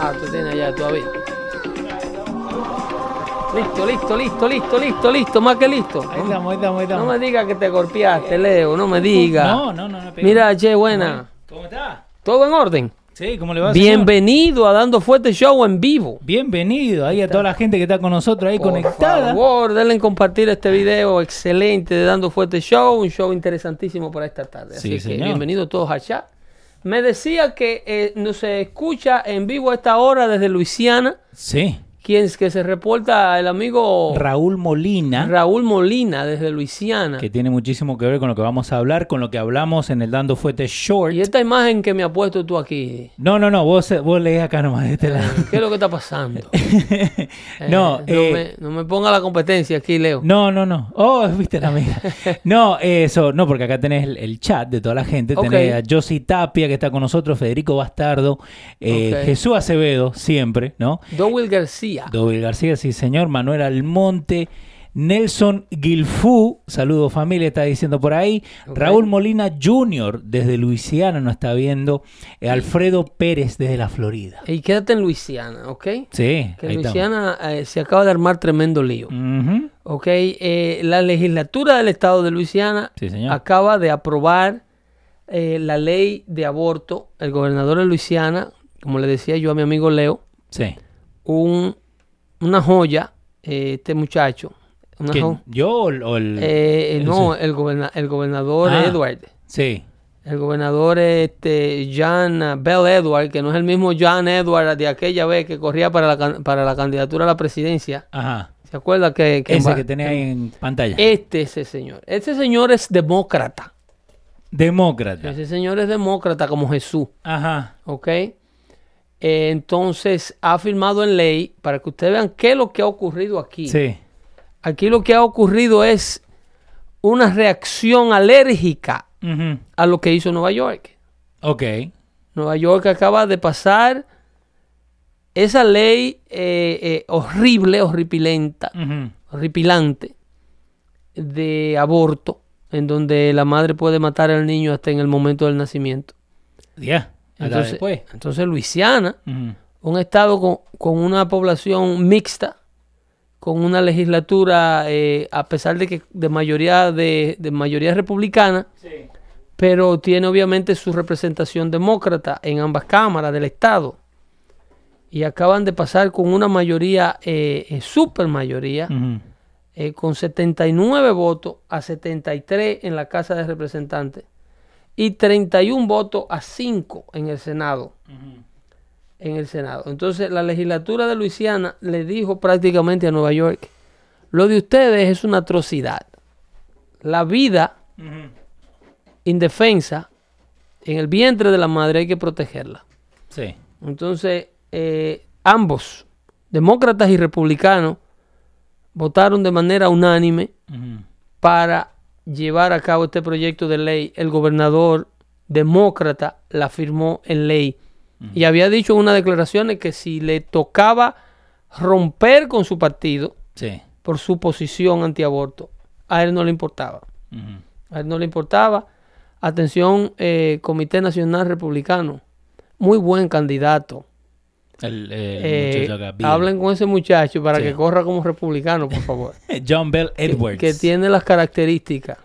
Ah, tú tienes allá todavía. Listo, listo, listo, listo, listo, listo, más que listo. Ahí estamos, ahí estamos, ahí No estamos. me digas que te golpeaste, Leo, no me digas. No, no, no. no. Mira, che, buena. ¿Cómo está? ¿Todo en orden? Sí, ¿cómo le va? señor? Bienvenido a Dando Fuerte Show en vivo. Bienvenido ahí a toda la gente que está con nosotros ahí Por conectada. favor, denle en compartir este video excelente de Dando Fuerte Show, un show interesantísimo para esta tarde. Así Sí, que señor. bienvenidos todos al chat. Me decía que eh, nos se escucha en vivo a esta hora desde Luisiana. Sí. Quien es que se reporta el amigo Raúl Molina, Raúl Molina desde Luisiana. que tiene muchísimo que ver con lo que vamos a hablar, con lo que hablamos en el Dando Fuete Short. Y esta imagen que me ha puesto tú aquí, No, no, no, vos, vos lees acá nomás de este lado. ¿qué es lo que está pasando? no, Eh, no, eh, me, no me ponga la competencia aquí, Leo. No, no, no. Oh, viste la amiga. No, eso, no, porque acá tenés el, el chat de toda la gente. Ok. Tenés a Josie Tapia, que está con nosotros, Federico Bastardo, eh. Jesús Acevedo, siempre, ¿no? Dowell García. Doble García, sí, señor. Manuel Almonte. Nelson Gilfú, saludo familia, está diciendo por ahí. Raúl Molina Jr. desde Luisiana nos está viendo. Eh, Alfredo Pérez desde la Florida. Y quédate en Luisiana, ¿ok? Sí, Que Luisiana eh, se acaba de armar tremendo lío. ¿Ok? Eh, la legislatura del estado de Luisiana Sí, acaba de aprobar eh, la ley de aborto. El gobernador de Luisiana, como le decía yo a mi amigo Leo, Sí. un, una joya, eh, este muchacho. Una ¿Yo o el- o el.? Eh, el- no, el, goberna- el gobernador Ah. Edward. Sí. El gobernador este, John uh, Bell Edward, que no es el mismo John Edward de aquella vez que corría para la, para la candidatura a la presidencia. Ajá. ¿Se acuerda que, que Ese que tenés ahí en pantalla. Este ese señor. Este señor es demócrata. Demócrata. Ese señor es demócrata como Jesús. Ajá. ¿Ok? Eh, entonces ha firmado en ley para que ustedes vean qué es lo que ha ocurrido aquí. Sí. Aquí lo que ha ocurrido es una reacción alérgica a lo que hizo Nueva York. Ok. Nueva York acaba de pasar esa ley eh, eh, horrible, horripilenta, horripilante de aborto, en donde la madre puede matar al niño hasta en el momento del nacimiento. Ya. Entonces, después. entonces Luisiana, un estado con, con una población mixta, con una legislatura, eh, a pesar de que de mayoría de, de mayoría republicana, pero tiene obviamente su representación demócrata en ambas cámaras del estado. Y acaban de pasar con una mayoría, eh, eh, super mayoría, Ujú. eh, con 79 votos a 73 en la Casa de Representantes y 31 votos a 5 en el Senado. En el Senado. Entonces la legislatura de Luisiana le dijo prácticamente a Nueva York, lo de ustedes es una atrocidad. La vida indefensa en el vientre de la madre hay que protegerla. Sí. Entonces, eh, ambos, demócratas y republicanos, votaron de manera unánime Ujú. para llevar a cabo este proyecto de ley. El gobernador demócrata la firmó en ley. Y había dicho en unas declaraciones que si le tocaba romper con su partido Sí. por su posición antiaborto, a él no le importaba. A él no le importaba. Atención, eh, Comité Nacional Republicano. Muy buen candidato. El, el Eh, acá, hablen con ese muchacho para Sí. que corra como republicano, por favor. John Bell Edwards. que tiene las características.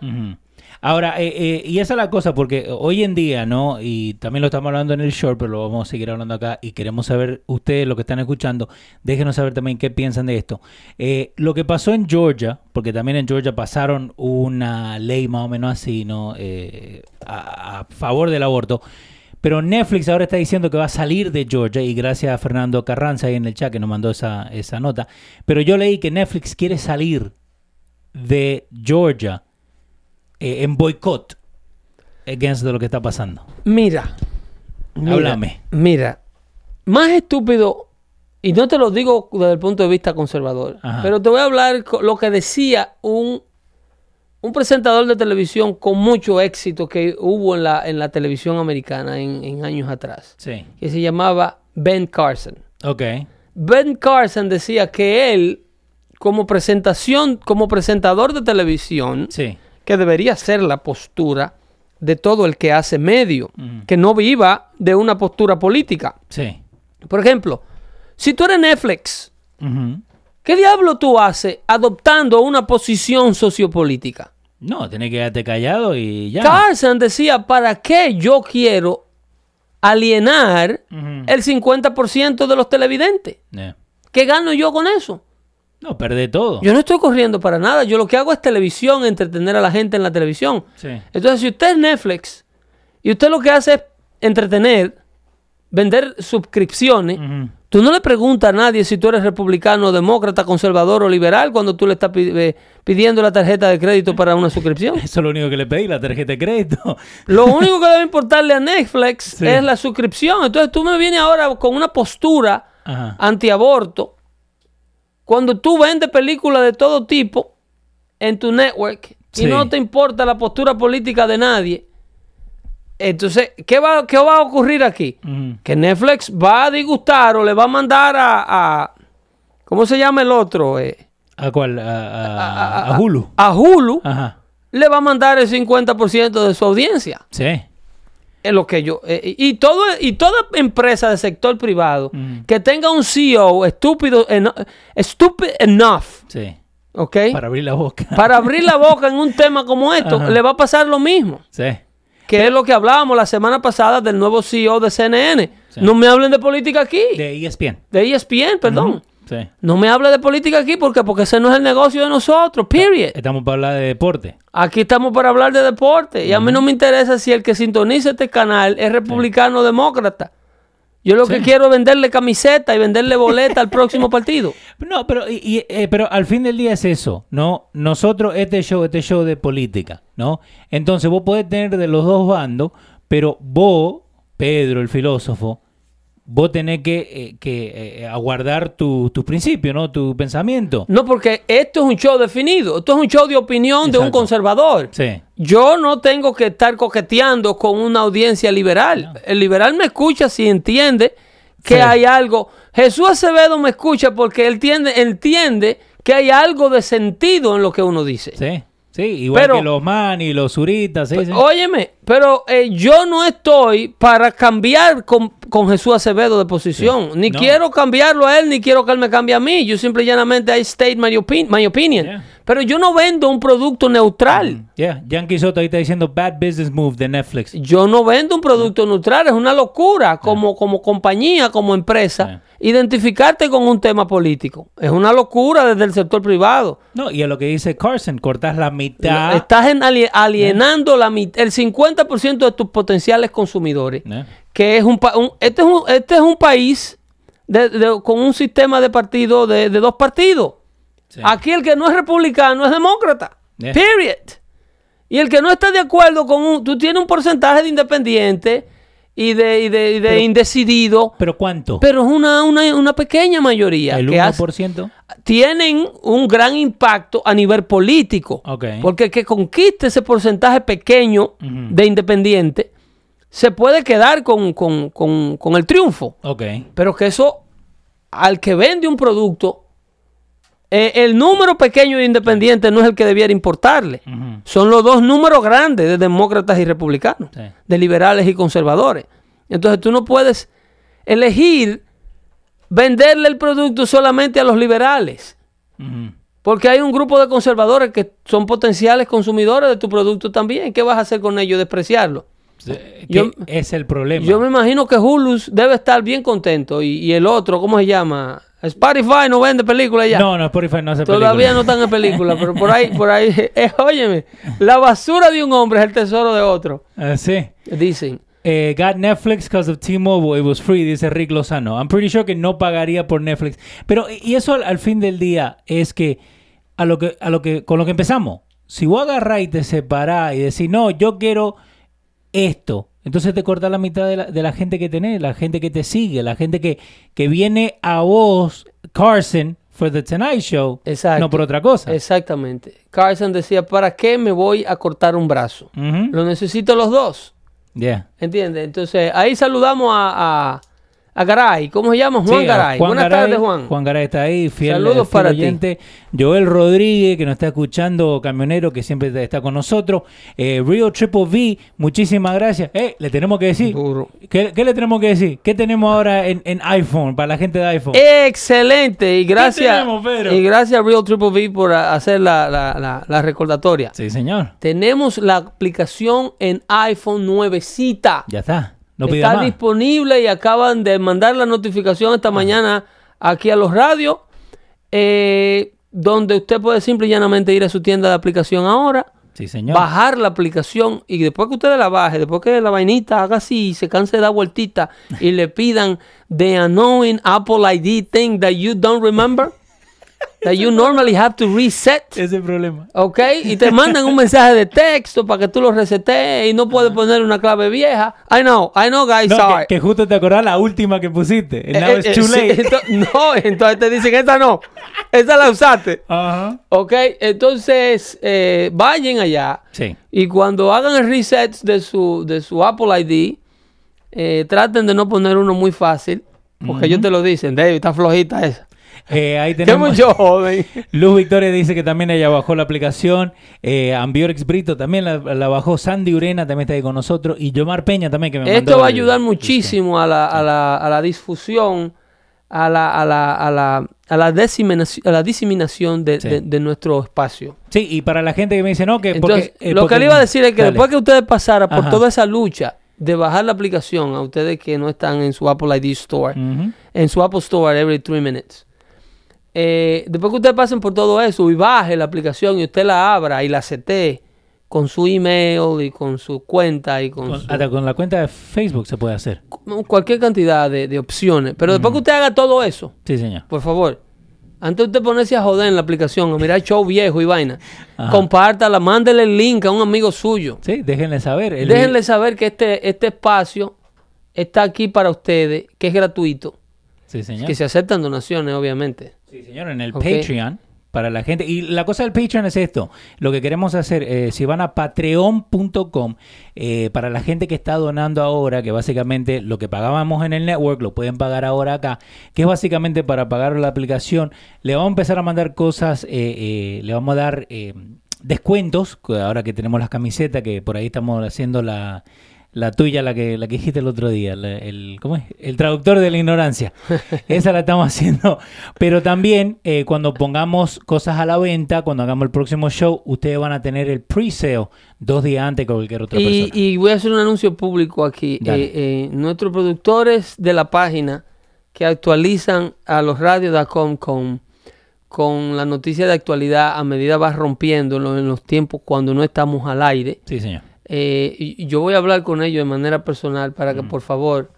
Ahora, eh, eh, y esa es la cosa, porque hoy en día, ¿no? Y también lo estamos hablando en el short, pero lo vamos a seguir hablando acá y queremos saber, ustedes, lo que están escuchando, déjenos saber también qué piensan de esto. Eh, lo que pasó en Georgia, porque también en Georgia pasaron una ley más o menos así, ¿no? Eh, a, a favor del aborto. Pero Netflix ahora está diciendo que va a salir de Georgia y gracias a Fernando Carranza ahí en el chat que nos mandó esa, esa nota. Pero yo leí que Netflix quiere salir de Georgia eh, en boicot against de lo que está pasando. Mira. Háblame. Mira. Más estúpido, y no te lo digo desde el punto de vista conservador, Ajá. pero te voy a hablar lo que decía un, un presentador de televisión con mucho éxito que hubo en la, en la televisión americana en, en años atrás, Sí. que se llamaba Ben Carson. Ok. Ben Carson decía que él, como presentación, como presentador de televisión, Sí. que debería ser la postura de todo el que hace medio, Ujú. que no viva de una postura política. Sí. Por ejemplo, si tú eres Netflix, Ujú. ¿Qué diablo tú haces adoptando una posición sociopolítica? No, tenés que quedarte callado y ya. Carson decía, ¿para qué yo quiero alienar Ujú. el 50% de los televidentes? Yeah. ¿Qué gano yo con eso? No, perdé todo. Yo no estoy corriendo para nada. Yo lo que hago es televisión, entretener a la gente en la televisión. Sí. Entonces, si usted es Netflix y usted lo que hace es entretener, vender suscripciones. Tú no le preguntas a nadie si tú eres republicano, demócrata, conservador o liberal cuando tú le estás eh, pidiendo la tarjeta de crédito para una suscripción. Eso es lo único que le pedí, la tarjeta de crédito. Lo único que debe importarle a Netflix Sí. es la suscripción. Entonces tú me vienes ahora con una postura Ajá. antiaborto cuando tú vendes películas de todo tipo en tu network Sí. y no te importa la postura política de nadie. Entonces, ¿qué va, qué va a ocurrir aquí? Que Netflix va a disgustar o le va a mandar a... a- ¿Cómo se llama el otro? Eh, ¿A cuál? A, a- a Hulu. A Hulu Ajá. le va a mandar el 50% de su audiencia. Sí. Es lo que yo. eh, y, todo, y toda empresa del sector privado Mm. que tenga un CEO estúpido, eno- stupid enough, Sí. ¿ok? Para abrir la boca. Para abrir la boca en un tema como esto, Ajá. le va a pasar lo mismo. Sí. Que es lo que hablábamos la semana pasada del nuevo CEO de CNN. Sí. No me hablen de política aquí. De, De E ESPN. ESPN, perdón. Sí. No me hable de política aquí porque, porque ese no es el negocio de nosotros, period. Estamos para hablar de deporte. Aquí estamos para hablar de deporte. Y a mí no me interesa si el que sintoniza este canal es republicano o demócrata. Yo lo que quiero es venderle camiseta y venderle boleta al próximo partido. No, pero, y- y, eh, pero al fin del día es eso, ¿no? Nosotros, este show, este show de política, ¿no? Entonces vos podés tener de los dos bandos, pero vos, Pedro, el filósofo, vos tenés que, eh, que eh, aguardar tu- tus principios, ¿no? Tu pensamiento. No, porque esto es un show definido. Esto es un show de opinión de un conservador. Sí. Yo no tengo que estar coqueteando con una audiencia liberal. El liberal me escucha si entiende que Sí. hay algo. Jesús Acevedo me escucha porque él entiende, entiende que hay algo de sentido en lo que uno dice. Sí. Sí, igual Pero- que los Mani, los Zuritas, sí, sí. Óyeme, pero eh, yo no estoy para cambiar con, con Jesús Acevedo de posición. Sí. Ni No. quiero cambiarlo a él, ni quiero que él me cambie a mí. Yo simple y llanamente I state my, opin- my opinion. Yeah. Pero yo no vendo un producto neutral. Yeah, Yankee Soto ahí está diciendo bad business move de Netflix. Yo no vendo un producto neutral. Es una locura como, como compañía, como empresa, identificarte con un tema político. Es una locura desde el sector privado. No, y a lo que dice Carson, cortas la mitad. Estás en ali- alienando la mit- el 50% de tus potenciales consumidores. Que es un, pa- un- este es un este es un país de- de- con un sistema de partido de, de dos partidos. Sí. Aquí el que no es republicano es demócrata. Yeah. Period. Y el que no está de acuerdo con un, tú tienes un porcentaje de independiente y de, y de, y de Pero- indecidido, ¿Pero cuánto? pero es una, una, una pequeña mayoría ¿El que hace- 1%? tienen un gran impacto a nivel político. Porque el que conquiste ese porcentaje pequeño de independiente se puede quedar con, con- con- con el triunfo. Ok. Pero que eso, al que vende un producto, eh, el número pequeño de independientes no es el que debiera importarle. Son los dos números grandes de demócratas y republicanos, Sí. de liberales y conservadores. Entonces tú no puedes elegir venderle el producto solamente a los liberales. Porque hay un grupo de conservadores que son potenciales consumidores de tu producto también. ¿Qué vas a hacer con ellos? Despreciarlo. Yo- es el problema. Yo me imagino que Hulu debe estar bien contento. Y, y el otro, ¿cómo se llama? Spotify no vende películas ya. No, no, Spotify no hace Todavía no están en película, pero por ahí, por ahí, eh, óyeme, la basura de un hombre es el tesoro de otro, Ah, sí. dicen. Eh, got Netflix because of T-Mobile. It was free, dice Rick Lozano. I'm pretty sure que no pagaría por Netflix. Pero, y eso al, al fin del día es que a lo que, a lo que, con lo que empezamos. Si vos agarrás y te separás y decís, no, yo quiero esto. Entonces te corta la mitad de la, de la gente que tenés, la gente que te sigue, la gente que, que viene a vos, Carson, for the Tonight Show, Exacto. no por otra cosa. Exactamente. Carson decía, ¿para qué me voy a cortar un brazo? Lo necesito los dos, Yeah. ¿entiendes? Entonces, ahí saludamos a, a, a Garay. ¿Cómo se llama? Juan Sí, Garay. Juan Buenas tardes, Juan. Juan Garay está ahí, fiel, Saludos fiel para ti. oyente. Joel Rodríguez, que nos está escuchando, camionero, que siempre está con nosotros. Eh, Rio Triple V, muchísimas gracias. Eh, le tenemos que decir. ¿Qué, qué le tenemos que decir? ¿Qué tenemos ahora en, en iPhone, para la gente de iPhone? Excelente. Y gracias. tenemos? Y gracias a Real Triple V por hacer la, la, la, la recordatoria. Sí, señor. Tenemos la aplicación en iPhone nuevecita. Ya está. No Está más. disponible y acaban de mandar la notificación esta mañana aquí a los radios, eh, donde usted puede simple y llanamente ir a su tienda de aplicación ahora, Sí, señor. bajar la aplicación y después que usted la baje, después que la vainita haga así y se canse de dar vueltita y le pidan the annoying Apple ID thing that you don't remember, that you normally have to reset. Ese problema. ¿Ok? Y te mandan un mensaje de texto para que tú lo resetees y no puedes poner una clave vieja. I know, I know, guys, No, sorry. que, que justo te acordás la última que pusiste. And now Eh, it's eh, too sí, late. no, entonces te dicen, esa no, esa la usaste. Ajá. ¿Ok? Entonces, eh, vayan allá Sí. y cuando hagan el reset de su, de su Apple ID, eh, traten de no poner uno muy fácil, porque ellos te lo dicen, David, está flojita esa. Eh, ahí tenemos. mucho joven. Luz Victoria dice que también ella bajó la aplicación. Eh, Ambiorex Brito también la, la bajó. Sandy Urena también está ahí con nosotros. Y Yomar Peña también que me Esto va a ayudar el- muchísimo a la, a la, a la difusión, a la, a la, a la, a la, diseminación, a la diseminación de, Sí. de- de nuestro espacio. Sí, y para la gente que me dice, no, que Entonces, porque, eh, lo porque- que le iba a decir es que Dale. después que ustedes pasaran por Ajá. toda esa lucha de bajar la aplicación a ustedes que no están en su Apple ID Store, en su Apple Store every three minutes, eh, después que ustedes pasen por todo eso y baje la aplicación y usted la abra y la setee con su email y con su cuenta y con, Con- su- hasta con la cuenta de Facebook se puede hacer. cualquier cantidad de, de opciones. Pero después que usted haga todo eso, Sí, señor. por favor, antes de usted ponerse a joder en la aplicación, a mirar show viejo y vaina, Ajá. compártala, mándele el link a un amigo suyo. Sí, déjenle saber. El- Déjenle saber que este, este espacio está aquí para ustedes, que es gratuito, Sí, señor. que se aceptan donaciones, obviamente. Sí, señor, en el. Patreon. Para la gente. Y la cosa del Patreon es esto. Lo que queremos hacer, eh, si van a patreon.com, eh, para la gente que está donando ahora, que básicamente lo que pagábamos en el network lo pueden pagar ahora acá, que es básicamente para pagar la aplicación, le vamos a empezar a mandar cosas, eh, eh, le vamos a dar eh, descuentos, ahora que tenemos las camisetas, que por ahí estamos haciendo la... La tuya, la que, la que dijiste el otro día, la- el, ¿cómo es? El traductor de la ignorancia. Esa la estamos haciendo. Pero también, eh, cuando pongamos cosas a la venta, cuando hagamos el próximo show, ustedes van a tener el pre-sale dos días antes que cualquier otra Y, persona. y voy a hacer un anuncio público aquí. Eh, eh, nuestros productores de la página que actualizan a los radios.com con, con la noticia de actualidad a medida va rompiendo en los, en los tiempos cuando no estamos al aire. Sí, señor. Eh, yo voy a hablar con ellos de manera personal para Mm. que por favor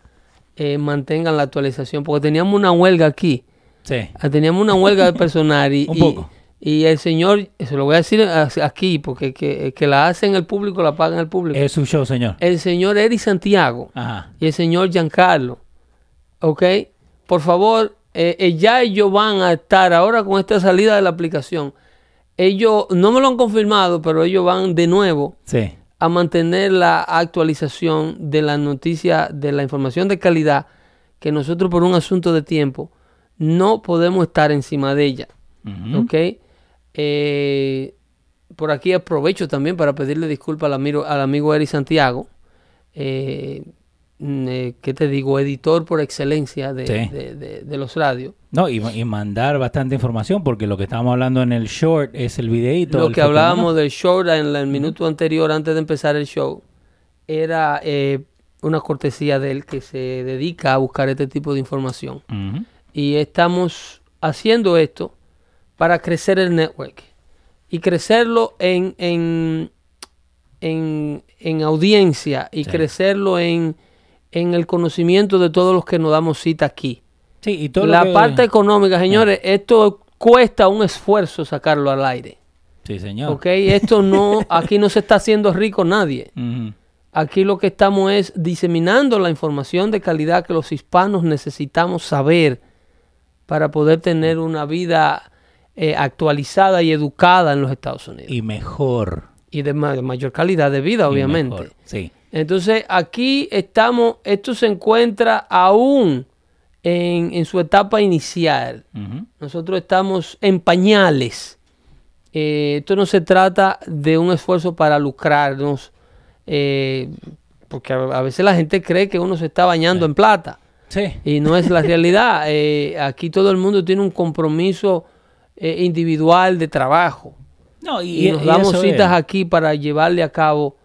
eh, mantengan la actualización, porque teníamos una huelga aquí, Sí. Ah, teníamos una huelga de personal y, Un poco. y el señor, se lo voy a decir aquí, porque que, que la hacen el público, la pagan el público. Es su show, señor. El señor Eri Santiago Ajá. y el señor Giancarlo, ¿ok? Por favor, eh, eh, ya ellos van a estar ahora con esta salida de la aplicación. Ellos no me lo han confirmado, pero ellos van de nuevo Sí. A mantener la actualización de la noticia, de la información de calidad, que nosotros por un asunto de tiempo no podemos estar encima de ella. ¿Ok? Eh, por aquí aprovecho también para pedirle disculpas al amigo, al amigo Eri Santiago. Eh, ¿qué te digo? Editor por excelencia de, Sí. de- de- de los radios. No, y, y mandar bastante información, porque lo que estábamos hablando en el short es el videíto. Lo el que hablábamos del show en la- el minuto anterior, antes de empezar el show, era eh, una cortesía de él que se dedica a buscar este tipo de información. Y estamos haciendo esto para crecer el network y crecerlo en, en, en, en audiencia y Sí. crecerlo en, en el conocimiento de todos los que nos damos cita aquí. Sí, y todo lo La que- parte económica, señores, esto cuesta un esfuerzo sacarlo al aire. Sí, señor. ¿Ok? Esto no, aquí no se está haciendo rico nadie. Aquí lo que estamos es diseminando la información de calidad que los hispanos necesitamos saber para poder tener una vida eh, actualizada y educada en los Estados Unidos. Y, Y mejor. de, ma- de mayor calidad de vida, y obviamente. Sí. Entonces, aquí estamos, esto se encuentra aún en, en su etapa inicial. Nosotros estamos en pañales. Eh, esto no se trata de un esfuerzo para lucrarnos, eh, porque a, a veces la gente cree que uno se está bañando en plata Sí. y no es la realidad. Eh, aquí todo el mundo tiene un compromiso individual de trabajo No, y, y, nos damos citas es. aquí para llevarle a cabo,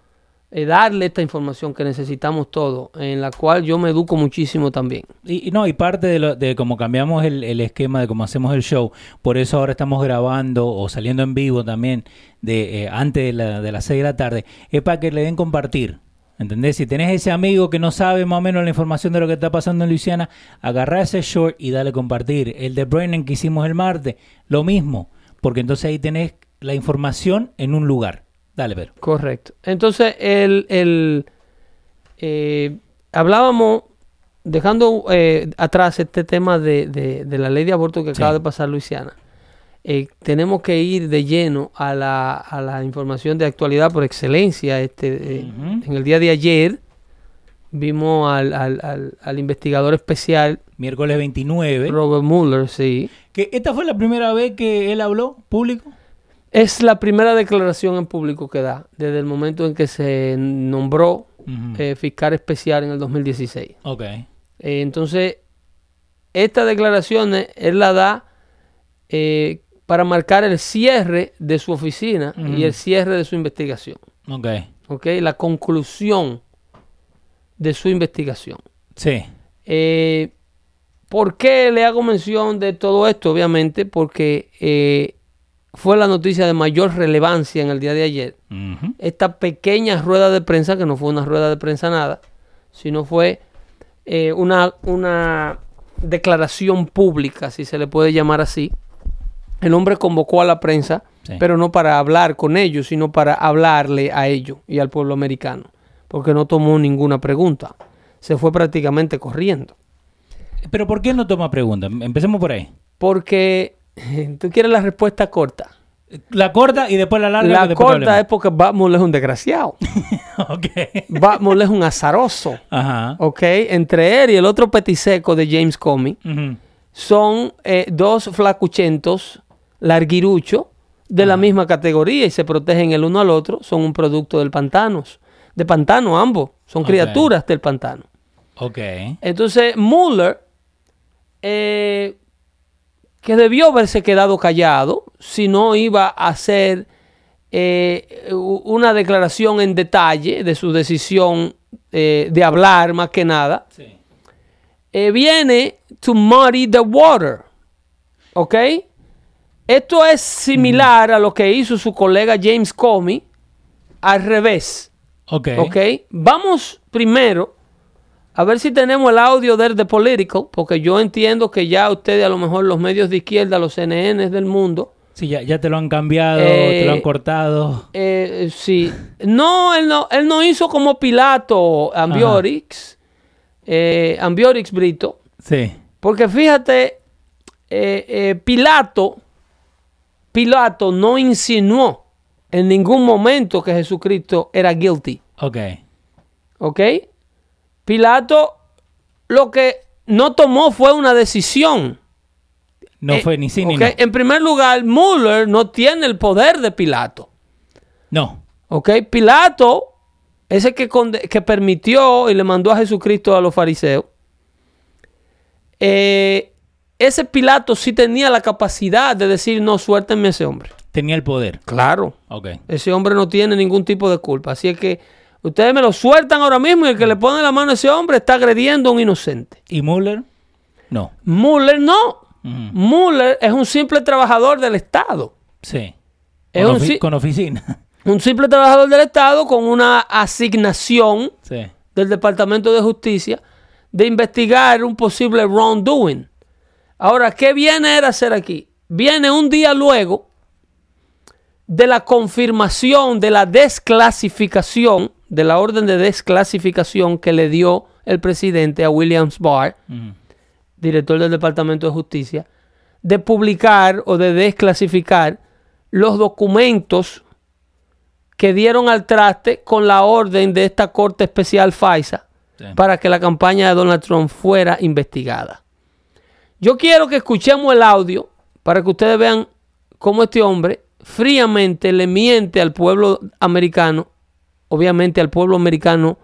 eh, darle esta información que necesitamos todos, en la cual yo me educo muchísimo también. Y, y no, y parte de, lo, de cómo cambiamos el, esquema de cómo hacemos el show, por eso ahora estamos grabando o saliendo en vivo también de eh, antes de, la- de las 6 de la tarde, es para que le den compartir. ¿Entendés? Si tenés ese amigo que no sabe más o menos la información de lo que está pasando en Luisiana, agarra ese short y dale compartir. El de Brennan que hicimos el martes, lo mismo, porque entonces ahí tenés la información en un lugar. Dale, pero. Correcto. Entonces, el, el, eh, hablábamos, dejando eh, atrás este tema de, de- de la ley de aborto que Sí. acaba de pasar Luisiana, eh, tenemos que ir de lleno a la, a la información de actualidad por excelencia. Este, eh. En el día de ayer vimos al, al- al- al investigador especial Miércoles 29. Robert Mueller, sí. Que esta fue la primera vez que él habló público. Es la primera declaración en público que da desde el momento en que se nombró eh, fiscal especial en el 2016. ok. Eh, entonces, esta declaración eh, él la da eh, para marcar el cierre de su oficina y el cierre de su investigación. Ok. ¿ok? La conclusión de su investigación. Sí. Eh, ¿Por qué le hago mención de todo esto? Obviamente porque eh, fue la noticia de mayor relevancia en el día de ayer. Esta pequeña rueda de prensa, que no fue una rueda de prensa nada, sino fue eh, una, una declaración pública, si se le puede llamar así. El hombre convocó a la prensa, Sí. pero no para hablar con ellos, sino para hablarle a ellos y al pueblo americano, porque no tomó ninguna pregunta. Se fue prácticamente corriendo. Pero ¿por qué no toma preguntas? Empecemos por ahí. Porque tú quieres la respuesta corta. La corta y después la larga. La corta es porque Batmuller es un desgraciado. ok. Batmuller es un azaroso. Ajá. ¿ok? Entre él y el otro petiseco de James Comey son eh, dos flacuchentos larguiruchos de la misma categoría y se protegen el uno al otro. Son un producto del pantano. De pantano ambos. Son criaturas del pantano. Ok. Entonces, Mueller, eh, que debió haberse quedado callado si no iba a hacer eh, una declaración en detalle de su decisión eh, de hablar más que nada, Sí. eh, viene to muddy the water. ¿Ok? Esto es similar a lo que hizo su colega James Comey al revés. Ok. ¿Ok? Vamos primero a ver si tenemos el audio del The Political, porque yo entiendo que ya ustedes, a lo mejor los medios de izquierda, los CNN del mundo, Sí, ya, ya te lo han cambiado, Eh, te lo han cortado. eh, sí. No él, no, él no hizo como Pilato Ambiorix, eh, Ambiorix Brito, Sí. porque fíjate, eh, eh, Pilato, Pilato no insinuó en ningún momento que Jesucristo era guilty. Ok. ¿Ok? Pilato lo que no tomó fue una decisión. No Eh, fue ni sí ni. En primer lugar, Mueller no tiene el poder de Pilato. No. ¿Ok? Pilato ese que, conde- que permitió y le mandó a Jesucristo a los fariseos, eh, ese Pilato sí tenía la capacidad de decir, no, suéltenme a ese hombre. Tenía el poder. Claro, Ok. ese hombre no tiene ningún tipo de culpa. Así es que ustedes me lo sueltan ahora mismo y el que le pone la mano a ese hombre está agrediendo a un inocente. ¿Y Mueller? No. Mueller no. Ujú. Mueller es un simple trabajador del Estado. Sí. Es Con, ofi- oficina. Un simple trabajador del Estado con una asignación sí. del Departamento de Justicia de investigar un posible wrongdoing. Ahora, ¿qué viene él a hacer aquí? Viene un día luego de la confirmación de la desclasificación, de la orden de desclasificación que le dio el presidente a Williams Barr, director del Departamento de Justicia, de publicar o de desclasificar los documentos que dieron al traste con la orden de esta Corte Especial FISA Sí. para que la campaña de Donald Trump fuera investigada. Yo quiero que escuchemos el audio para que ustedes vean cómo este hombre fríamente le miente al pueblo americano, obviamente al pueblo americano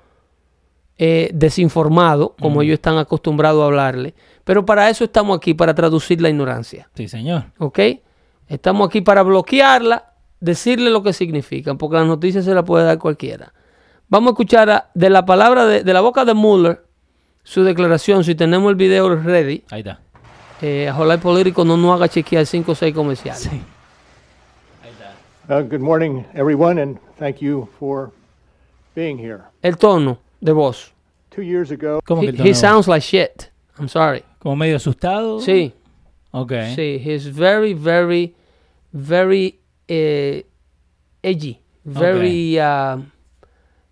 eh, desinformado, como ellos están acostumbrados a hablarle. Pero para eso estamos aquí, para traducir la ignorancia. Sí, señor. ¿Ok? Estamos aquí para bloquearla, decirle lo que significan, porque las noticias se las puede dar cualquiera. Vamos a escuchar a- de la palabra de, de la boca de Mueller su declaración. Si tenemos el video ready, Ahí está. eh, ojalá el político no nos haga chequear 5 o 6 comerciales. Sí. Uh, Good morning, everyone, and thank you for being here. El tono de voz. Two years ago, ¿Cómo He, que el he tono? sounds like shit. I'm sorry. Como medio asustado. Sí, Ok. sí. He's very, very, very eh, edgy. Very uh,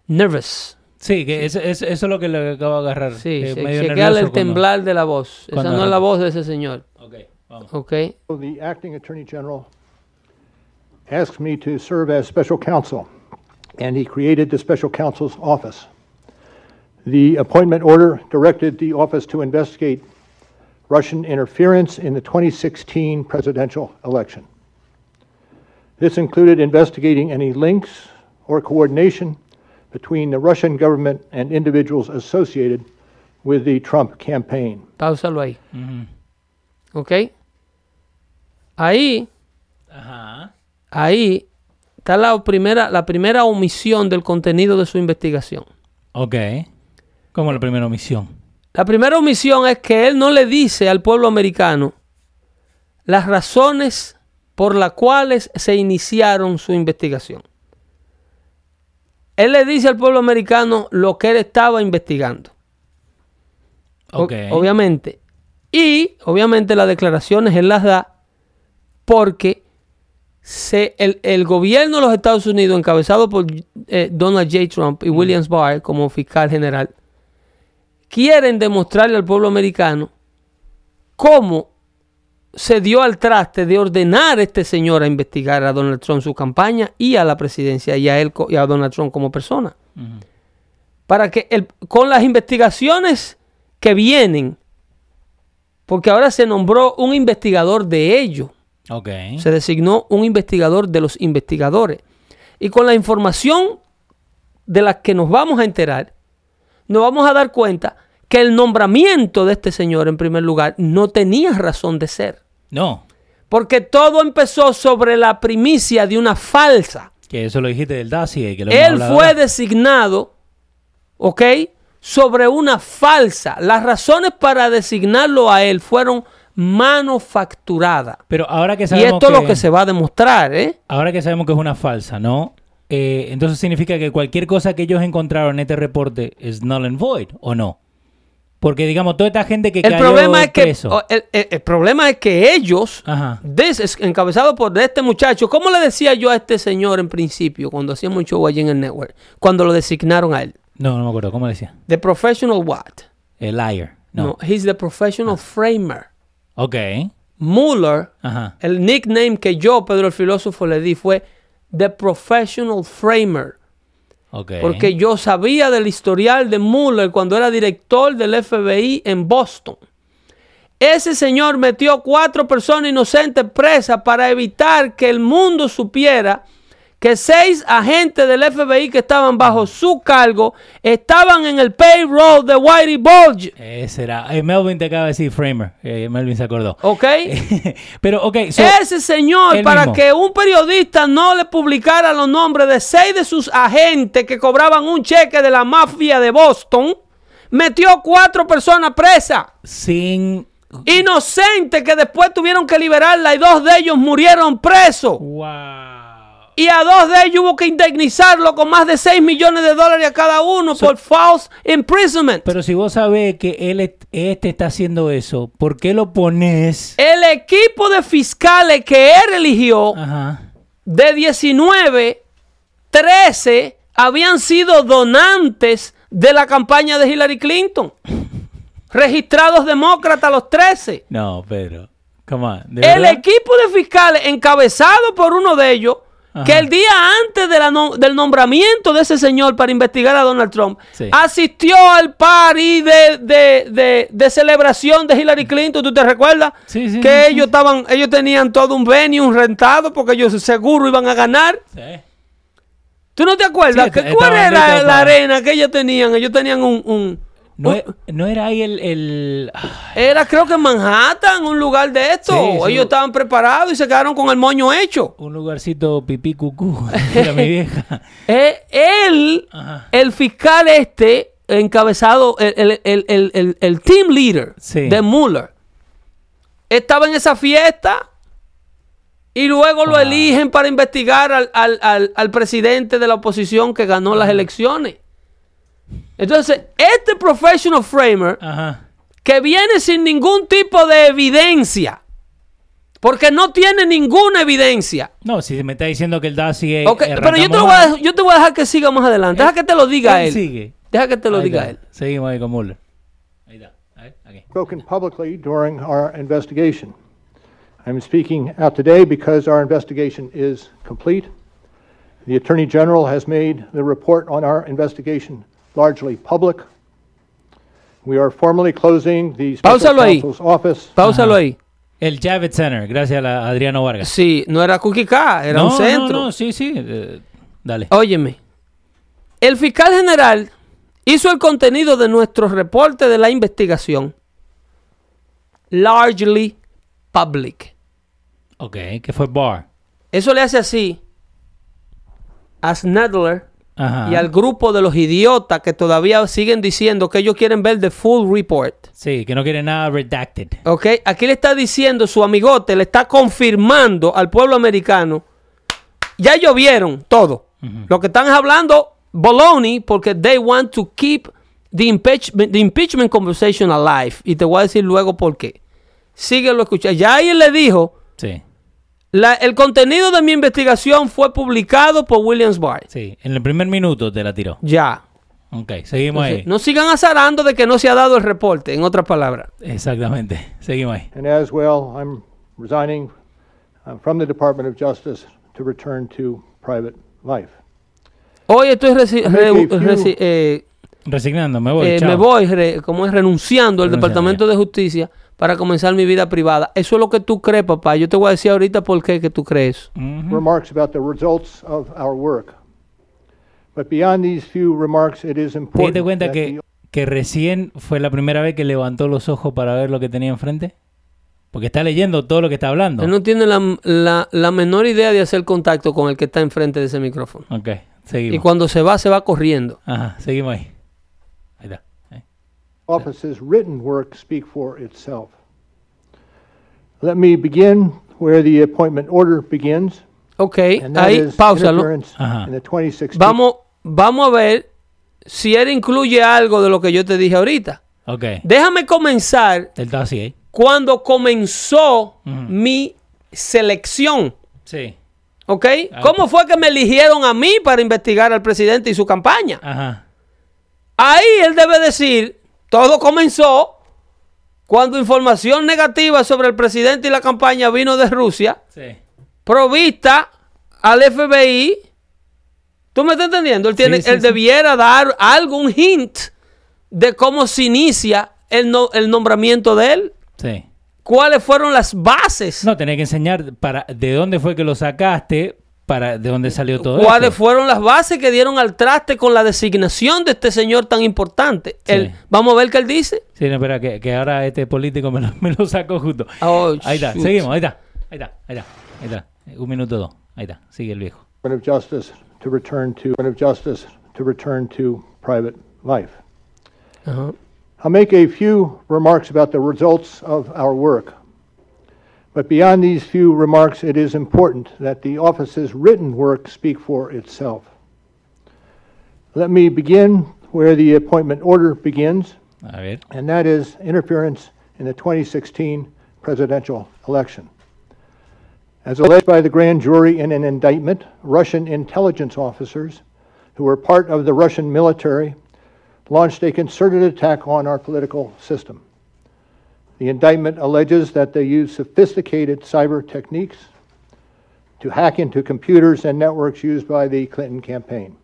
nervous. Sí, que es- es- eso es lo que le acabo de agarrar. Sí, que sí. medio nervioso el cuando- temblar de la voz. Esa no es la voz de ese señor. Ok, vamos. ¿Ok? the acting attorney general asked me to serve as special counsel, and he created the special counsel's office. The appointment order directed the office to investigate Russian interference in the 2016 presidential election. This included investigating any links or coordination between the Russian government and individuals associated with the Trump campaign. Páusalo ahí. Mm-hmm. Ujú. ¿Ok? Ahí, Ajá. ahí está la primera, la primera omisión del contenido de su investigación. Ok. Como la primera omisión. La primera omisión es que él no le dice al pueblo americano las razones por las cuales se iniciaron su investigación. Él le dice al pueblo americano lo que él estaba investigando. O- Ok. obviamente. Y obviamente las declaraciones él las da porque se, el, el gobierno de los Estados Unidos, encabezado por eh, Donald J. Trump y Williams Barr como fiscal general, quieren demostrarle al pueblo americano cómo se dio al traste de ordenar a este señor a investigar a Donald Trump su campaña y a la presidencia y a él y a Donald Trump como persona. Para que el- con las investigaciones que vienen, porque ahora se nombró un investigador de ellos, Ok. se designó un investigador de los investigadores. Y con la información de la que nos vamos a enterar, nos vamos a dar cuenta que el nombramiento de este señor, en primer lugar, no tenía razón de ser. No. Porque todo empezó sobre la primicia de una falsa. Que eso lo dijiste del dossier. Que lo Él fue ahora. designado, ¿ok? Sobre una falsa. Las razones para designarlo a él fueron manufacturadas. Pero ahora que Y sabemos esto es lo que se va a demostrar, ¿eh? Ahora que sabemos que es una falsa, ¿no? Eh, entonces significa que cualquier cosa que ellos encontraron en este reporte es null and void, ¿o no? Porque, digamos, toda esta gente que El cayó problema, es que, el, el- el problema es que ellos, des- es- encabezados por este muchacho, ¿cómo le decía yo a este señor en principio cuando hacíamos un show allí en el network? Cuando lo designaron a él. No, no me acuerdo. ¿Cómo decía? The professional what? El liar. No, No. he's the professional framer. Ok. Mueller, Ajá. el nickname que yo, Pedro el filósofo, le di fue The Professional Framer. Ok. Porque yo sabía del historial de Mueller cuando era director del FBI en Boston. Ese señor metió cuatro personas inocentes presas para evitar que el mundo supiera que seis agentes del FBI que estaban bajo su cargo estaban en el payroll de Whitey Bulge. Ese era. eh, Melvin te acaba de decir Framer. Eh, Melvin se acordó. ¿Ok? Pero, ok. so- Ese señor, para mismo. que un periodista no le publicara los nombres de seis de sus agentes que cobraban un cheque de la mafia de Boston, metió cuatro personas presas. sin. Inocentes que después tuvieron que liberarla y dos de ellos murieron presos. Wow. Y a dos de ellos hubo que indemnizarlo con más de 6 millones de dólares a cada uno por false imprisonment. Pero si vos sabés que él est- este está haciendo eso, ¿por qué lo pones? El equipo de fiscales que él eligió Ajá. de 19, 13 habían sido donantes de la campaña de Hillary Clinton. Registrados demócratas los 13. No, Pedro. Come on. ¿De El verdad? equipo de fiscales, encabezado por uno de ellos, Ajá. que el día antes de la no- del nombramiento de ese señor para investigar a Donald Trump, Sí. asistió al party de, de- de- de celebración de Hillary Clinton. ¿Tú te recuerdas? Sí, sí, que ellos estaban, ellos tenían todo un venue rentado porque ellos seguro iban a ganar. Sí. ¿Tú no te acuerdas? Sí, ¿Qué- estaban ¿Cuál era la arena que ellos tenían? Ellos tenían un... un- No, un- e- no era ahí el. el- era creo que en Manhattan, un lugar de esto. Sí, sí. ellos estaban preparados y se quedaron con el moño hecho. un lugarcito pipí cucú. Era mi vieja. Eh, él, Ajá. el fiscal este, encabezado, el, el- el- el- el- el team leader Sí. de Mueller, estaba en esa fiesta y luego lo eligen para investigar al, al- al- al presidente de la oposición que ganó las elecciones. Entonces, este professional framer Ajá. que viene sin ningún tipo de evidencia, porque no tiene ninguna evidencia. No, si me está diciendo que el DA sigue. Ok, pero yo te, lo voy a, yo te voy a dejar que siga más adelante. Deja que te lo diga él. sigue. Deja que te lo Ahí diga está. él. Seguimos ahí con Mueller. Ahí está. A ver, aquí. spoken publicly during our investigation. I'm speaking out today because our investigation is complete. The Attorney General has made the report on our investigation largely public. We are formally closing the Special Páusalo ahí. Counsel's office. Páusalo ahí. El Javits Center, gracias a la- Adriano Vargas. Sí, no era K, era no, un centro. No, no, sí, sí. eh, dale. Óyeme, el fiscal general hizo el contenido de nuestro reporte de la investigación largely public. Ok, que fue Barr. Eso le hace así a Snedler Ajá. y al grupo de los idiotas que todavía siguen diciendo que ellos quieren ver the full report. Sí, que no quiere nada redacted. ¿Ok? Aquí le está diciendo su amigote, le está confirmando al pueblo americano. Ya ellos vieron todo. Lo que están hablando, baloney, porque they want to keep the impeachment, the impeachment conversation alive. Y te voy a decir luego por qué. Síguelo escuchando. Ya ahí él le dijo, Sí, la- el contenido de mi investigación fue publicado por Williams Barr. sí. En el primer minuto te la tiró. Ya. Ok, seguimos ahí. No sigan azarando de que no se ha dado el reporte, en otras palabras. Exactamente. Seguimos ahí. And as well, I'm resigning uh, from the Department of Justice to return to private life. Hoy estoy reci- re- reci- eh, Resignando, me voy. eh, chao. me voy, re- como es renunciando al Departamento de Justicia para comenzar mi vida privada. Eso es lo que tú crees, papá. Yo te voy a decir ahorita por qué que tú crees. Ujú. Remarks about the results of our work. But beyond these few remarks, it is ¿Te important diste cuenta que, the que recién fue la primera vez que levantó los ojos para ver lo que tenía enfrente? Porque está leyendo todo lo que está hablando. Él no tiene la, la- la menor idea de hacer contacto con el que está enfrente de ese micrófono. Ok, Y seguimos. cuando se va, se va corriendo. Ajá, seguimos ahí. Office's written work speak for itself. Let me begin where the appointment order begins, Ok, and that ahí, is páusalo. interference Ajá. in the 2016 Vamos, vamos a ver si él incluye algo de lo que yo te dije ahorita. Ok. Déjame comenzar Él está así ahí. cuando comenzó mi selección. Sí. ¿Ok? ¿Cómo fue que me eligieron a mí para investigar al presidente y su campaña? Ajá. Ahí él debe decir, todo comenzó cuando información negativa sobre el presidente y la campaña vino de Rusia, Sí. provista al FBI. ¿Tú me estás entendiendo? Él, tiene, Sí, sí, él sí. debiera dar algún hint de cómo se inicia el, no- el nombramiento de él. Sí. ¿Cuáles fueron las bases? No, tenés que enseñar para de dónde fue que lo sacaste para de dónde salió todo ¿Cuáles eso. fueron las bases que dieron al traste con la designación de este señor tan importante? Sí. Él- vamos a ver qué él dice. Sí, no, espera, que, que ahora este político me lo, me lo sacó justo. Oh, ahí está, shoot. seguimos, ahí está, ahí está, ahí está, ahí está. Un minuto dos, ahí está, sigue el viejo. Of Justice to return to, of Justice to return to private life. Ajá. I'll make a few remarks about the results of our work. But beyond these few remarks, it is important that the office's written work speak for itself. Let me begin where the appointment order begins, ver, and that is interference in the 2016 presidential election. As alleged by the grand jury in an indictment, Russian intelligence officers who were part of the Russian military launched a concerted attack on our political system. The indictment alleges that they used sophisticated cyber techniques to hack into computers and networks used by the Clinton campaign.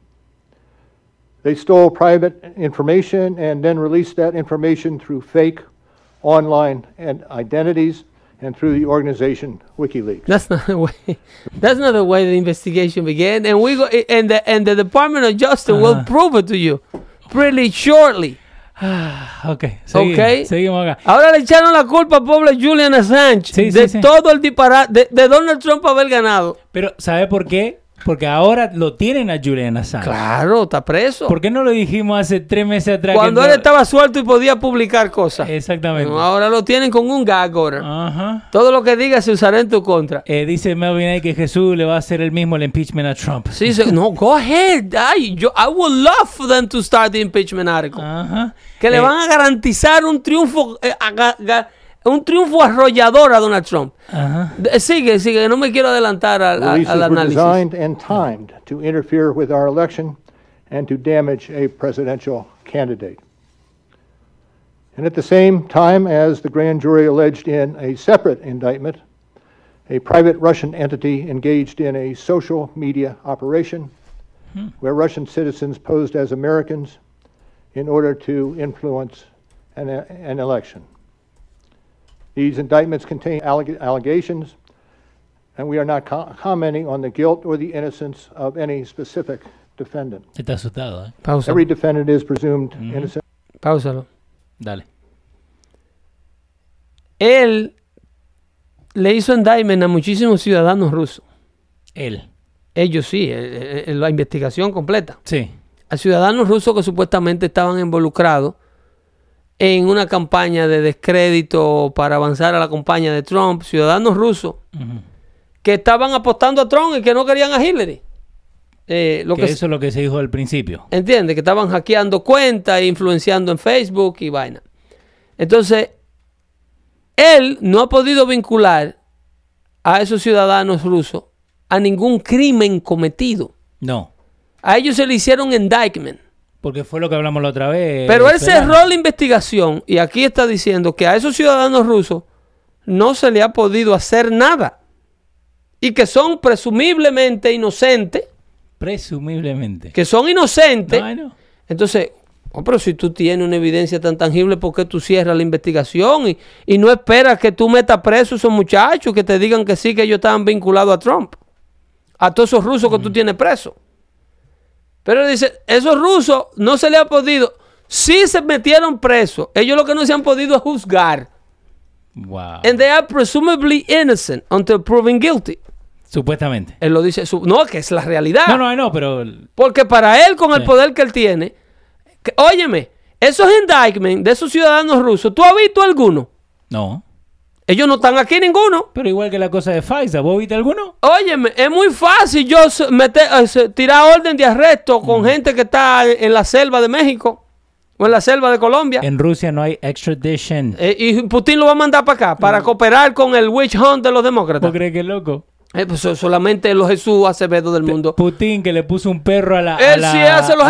They stole private information and then released that information through fake online and identities and through the organization WikiLeaks. That's not the way. That's not the way the investigation began. And we go. And the and the Department of Justice will uh-huh. prove it to you pretty shortly. Ok, seguimos, Ok. seguimos acá. Ahora le echaron la culpa al pobre Julian Assange Sí, de sí. todo el disparate de, de Donald Trump haber ganado. Pero, ¿sabe por qué? Porque ahora lo tienen a Julian Assange. Claro, está preso. ¿Por qué no lo dijimos hace tres meses atrás? Cuando no- él estaba suelto y podía publicar cosas. Exactamente. No, ahora lo tienen con un gag order. Ajá. Todo lo que diga se usará en tu contra. Eh, dice Melvin que Jesús le va a hacer el mismo el impeachment a Trump. Sí, se- no, go ahead. Ay, yo, I would love for them to start the impeachment article. Ajá. que le Eh, van a garantizar un triunfo, eh, a- un triunfo arrollador a Donald Trump. Ajá. De- Sigue, sigue, no me quiero adelantar al, al- Releases al were análisis. designed and timed to interfere with our election and to damage a presidential candidate. And at the same time, as the grand jury alleged in a separate indictment, a private Russian entity engaged in a social media operation hmm. where Russian citizens posed as Americans in order to influence an, an election. These indictments contain alleg- allegations and we are not co- commenting on the guilt or the innocence of any specific defendant. Está asustado, ¿eh? Every defendant is presumed innocent. páusalo. Dale. Él le hizo indictment a muchísimos ciudadanos rusos. Él. Ellos sí, eh, eh, la investigación completa. Sí. A ciudadanos rusos que supuestamente estaban involucrados en una campaña de descrédito para avanzar a la campaña de Trump. Ciudadanos rusos que estaban apostando a Trump y que no querían a Hillary. Eh, lo que que eso es lo que se dijo al principio. ¿Entiendes? Que estaban hackeando cuentas, e influenciando en Facebook y vaina. Entonces, él no ha podido vincular a esos ciudadanos rusos a ningún crimen cometido. No. A ellos se le hicieron indictment. Porque fue lo que hablamos la otra vez. Pero él Ferran. cerró la investigación y aquí está diciendo que a esos ciudadanos rusos no se le ha podido hacer nada. Y que son presumiblemente inocentes. Presumiblemente. Que son inocentes. No, no. Entonces, oh, pero si tú tienes una evidencia tan tangible, ¿por qué tú cierras la investigación y, y no esperas que tú metas preso a esos muchachos que te digan que sí, que ellos estaban vinculados a Trump? A todos esos rusos que tú tienes presos. Pero dice, esos rusos no se le ha podido, sí se metieron presos, ellos lo que no se han podido es juzgar. Wow. And they are presumably innocent until proven guilty. Supuestamente. Él lo dice, su- no, que es la realidad. No, no, no, pero. Porque para él, con el poder que él tiene, que- óyeme, esos indictments de esos ciudadanos rusos, ¿tú has visto alguno? No. Ellos no están aquí ninguno. Pero igual que la cosa de Pfizer, ¿vos viste alguno? Óyeme, es muy fácil yo meter, eh, tirar orden de arresto con gente que está en la selva de México o en la selva de Colombia. En Rusia no hay extradition. Eh, y Putin lo va a mandar para acá para cooperar con el witch hunt de los demócratas. ¿Vos crees que es loco? Eh, pues so- solamente los Jesús Acevedo del mundo. Putin que le puso un perro a la. a Él la- sí hace los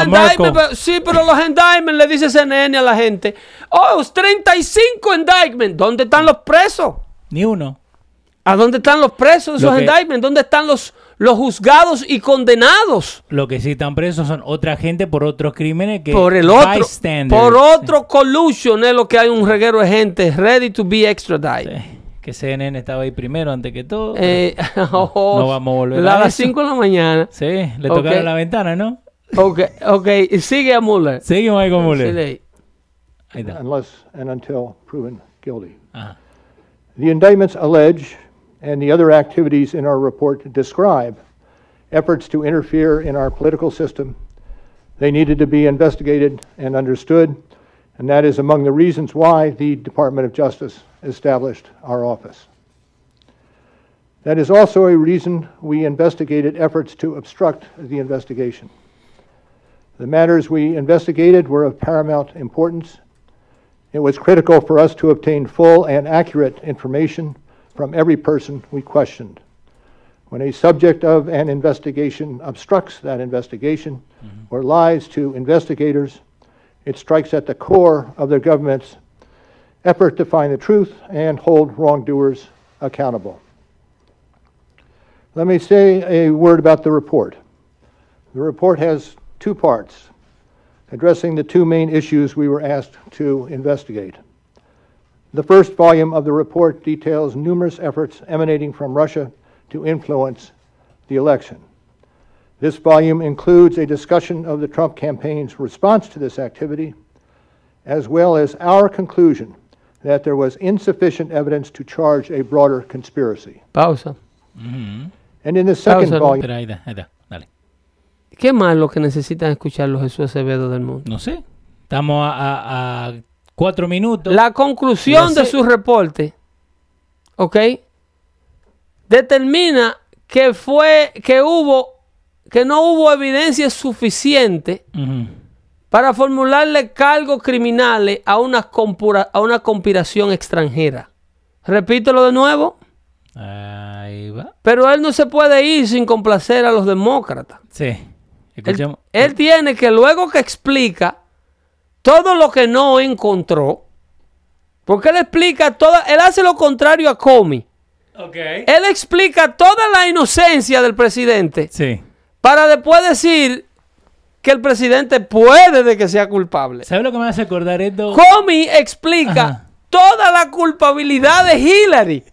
pero- sí, pero los indictments le dice CNN a la gente, oh, 35 indictments, ¿dónde están los presos? Ni uno. ¿A dónde están los presos Lo esos que- indictments? ¿Dónde están los, los juzgados y condenados? Lo que sí están presos son otra gente por otros crímenes que. Por el otro, por otro collusion es lo que hay un reguero de gente ready to be extradited. Sí. Que CNN estaba ahí primero antes que todo. Eh, oh, No vamos a volver A a las 5 de la mañana. Sí, le Ok. tocaron la ventana, ¿no? Ok, ok. Sigue a Mueller. Seguimos ahí con Mueller. Sigue. Ahí está. unless and until proven guilty. Ajá. The indictments allege, and the other activities in our report describe, efforts to interfere in our political system. They needed to be investigated and understood, and that is among the reasons why the Department of Justice established our office. That is also a reason we investigated efforts to obstruct the investigation. The matters we investigated were of paramount importance it was critical for us to obtain full and accurate information from every person we questioned. When a subject of an investigation obstructs that investigation mm-hmm. or lies to investigators, it strikes at the core of the government's effort to find the truth and hold wrongdoers accountable. Let me say a word about the report. The report has two parts addressing the two main issues we were asked to investigate. The first volume of the report details numerous efforts emanating from Russia to influence the election. This volume includes a discussion of the Trump campaign's response to this activity, as well as our conclusion that there was insufficient evidence to charge a broader conspiracy. Pausa. Mm-hmm. And in the second Pausa. volume, Pero ahí está, ahí está. Dale. ¿Qué más lo que necesitan escuchar los Jesús Acevedo del mundo? No sé. Estamos a, a- a cuatro minutos. La conclusión Ya de su reporte, ¿ok? Determina que fue, que hubo, que no hubo evidencia suficiente para formularle cargos criminales a una, a una conspiración extranjera. Repítelo de nuevo, Ahí va. pero él no se puede ir sin complacer a los demócratas. Sí. Él, él tiene que luego que explica todo lo que no encontró, porque él explica toda, él hace lo contrario a Comey. Ok. Él explica toda la inocencia del presidente Sí. Para después decir que el presidente puede de que sea culpable. ¿Sabes lo que me hace acordar esto? Comey explica Ajá. toda la culpabilidad de Hillary.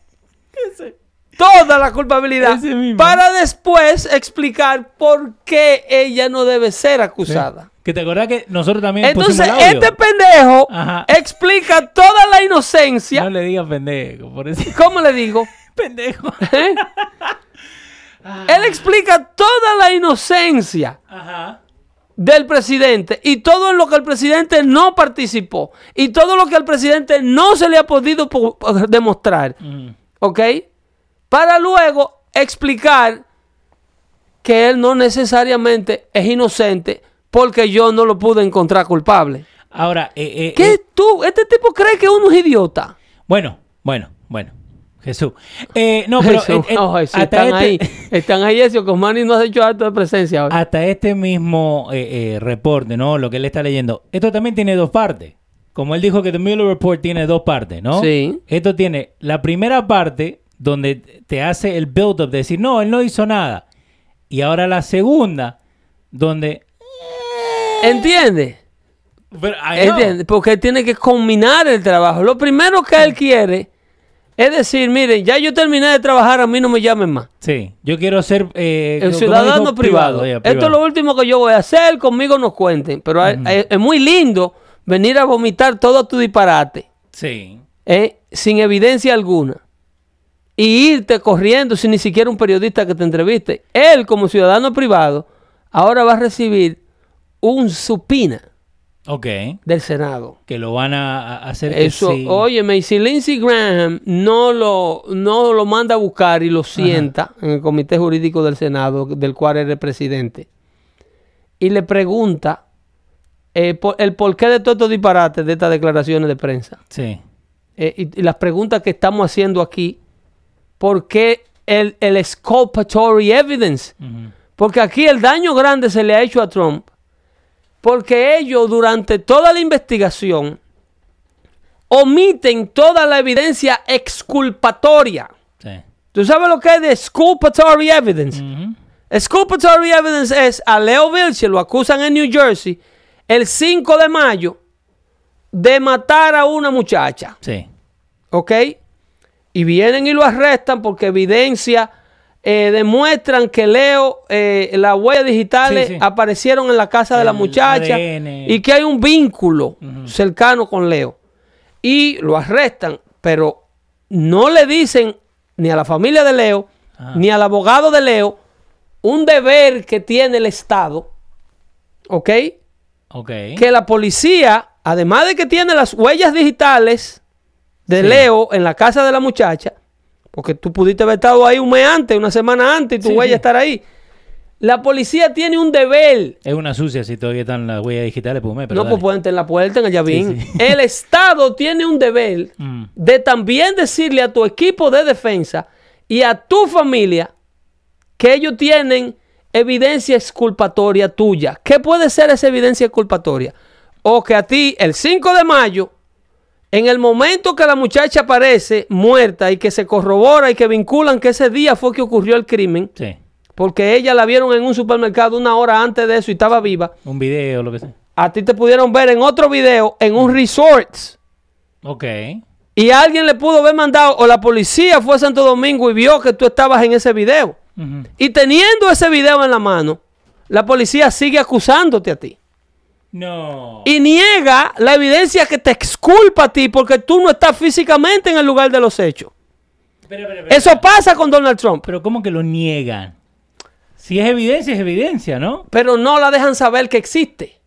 Toda la culpabilidad. Ese. Para después explicar por qué ella no debe ser acusada. Que te acordás que nosotros también Entonces, pusimos audio? este pendejo Ajá. explica toda la inocencia. No le digas pendejo, por eso. ¿Cómo le digo? pendejo. ¿Eh? Él explica toda la inocencia Ajá. del presidente y todo en lo que el presidente no participó y todo lo que al presidente no se le ha podido po- demostrar. ¿Ok? Para luego explicar que él no necesariamente es inocente porque yo no lo pude encontrar culpable. Ahora, eh, eh, ¿Qué eh, tú? ¿Este tipo cree que uno es idiota? bueno, bueno, bueno. Jesús. Eh, no, pero Jesús, eh, eh, no, Jesús, hasta, están este, ahí. Están ahí, eso, que Osmani no ha hecho acto de presencia hoy. hasta este mismo eh, eh, reporte, ¿no? Lo que él está leyendo. Esto también tiene dos partes. Como él dijo que The Mueller Report tiene dos partes, ¿no? Sí. Esto tiene la primera parte donde te hace el build-up de decir, no, él no hizo nada. Y ahora la segunda, donde... ¿Entiendes? ¿Entiendes? Porque él tiene que combinar el trabajo. Lo primero que él quiere es decir, miren, ya yo terminé de trabajar, a mí no me llamen más. Sí, yo quiero ser... eh, El ciudadano privado. ya, Esto es lo último que yo voy a hacer, conmigo no cuenten. Pero es muy lindo venir a vomitar todo tu disparate, Sí. ¿eh? sin evidencia alguna. Y irte corriendo sin ni siquiera un periodista que te entreviste. Él, como ciudadano privado, ahora va a recibir un supina Ok. del Senado. Que lo van a, hacer que Eso, sí. óyeme, y si Lindsey Graham no lo, no lo manda a buscar y lo sienta en el comité jurídico del Senado, del cual eres presidente, y le pregunta eh, por- el porqué de todos estos disparates de estas declaraciones de prensa, Sí. eh, y, y las preguntas que estamos haciendo aquí, ¿por qué el, el exculpatory evidence? Porque aquí el daño grande se le ha hecho a Trump. Porque ellos durante toda la investigación omiten toda la evidencia exculpatoria. Sí. ¿Tú sabes lo que es de exculpatory evidence? Exculpatory evidence es a Leo Vilche, lo acusan en New Jersey, el 5 de mayo de matar a una muchacha. Sí. ¿Ok? Y vienen y lo arrestan porque evidencia eh, demuestran que Leo, eh, las huellas digitales Sí, sí. aparecieron en la casa de la muchacha ADN. y que hay un vínculo cercano con Leo. Y lo arrestan, pero no le dicen ni a la familia de Leo, Ajá. ni al abogado de Leo, un deber que tiene el Estado, ¿ok? Ok. que la policía, además de que tiene las huellas digitales de Sí. Leo en la casa de la muchacha, porque tú pudiste haber estado ahí un mes antes, una semana antes, y tu Sí, huella sí. estar ahí. La policía tiene un deber. Es una sucia si todavía están las huellas digitales, pues, me, pero no, dale. pues pueden tener la puerta en el llavín. Sí, sí. El Estado tiene un deber Mm. de también decirle a tu equipo de defensa y a tu familia que ellos tienen evidencia exculpatoria tuya. ¿Qué puede ser esa evidencia exculpatoria? O que a ti, el 5 de mayo, en el momento que la muchacha aparece muerta y que se corrobora y que vinculan que ese día fue que ocurrió el crimen, Sí. porque ella la vieron en un supermercado una hora antes de eso y estaba viva, Un video, lo que sea. a ti te pudieron ver en otro video en un resort. Ok. Y alguien le pudo haber mandado, o la policía fue a Santo Domingo y vio que tú estabas en ese video. Y teniendo ese video en la mano, la policía sigue acusándote a ti. No. Y niega la evidencia que te exculpa a ti porque tú no estás físicamente en el lugar de los hechos. Espera. Eso pasa con Donald Trump. Pero ¿cómo que lo niegan? Si es evidencia, es evidencia, ¿no? Pero no la dejan saber que existe.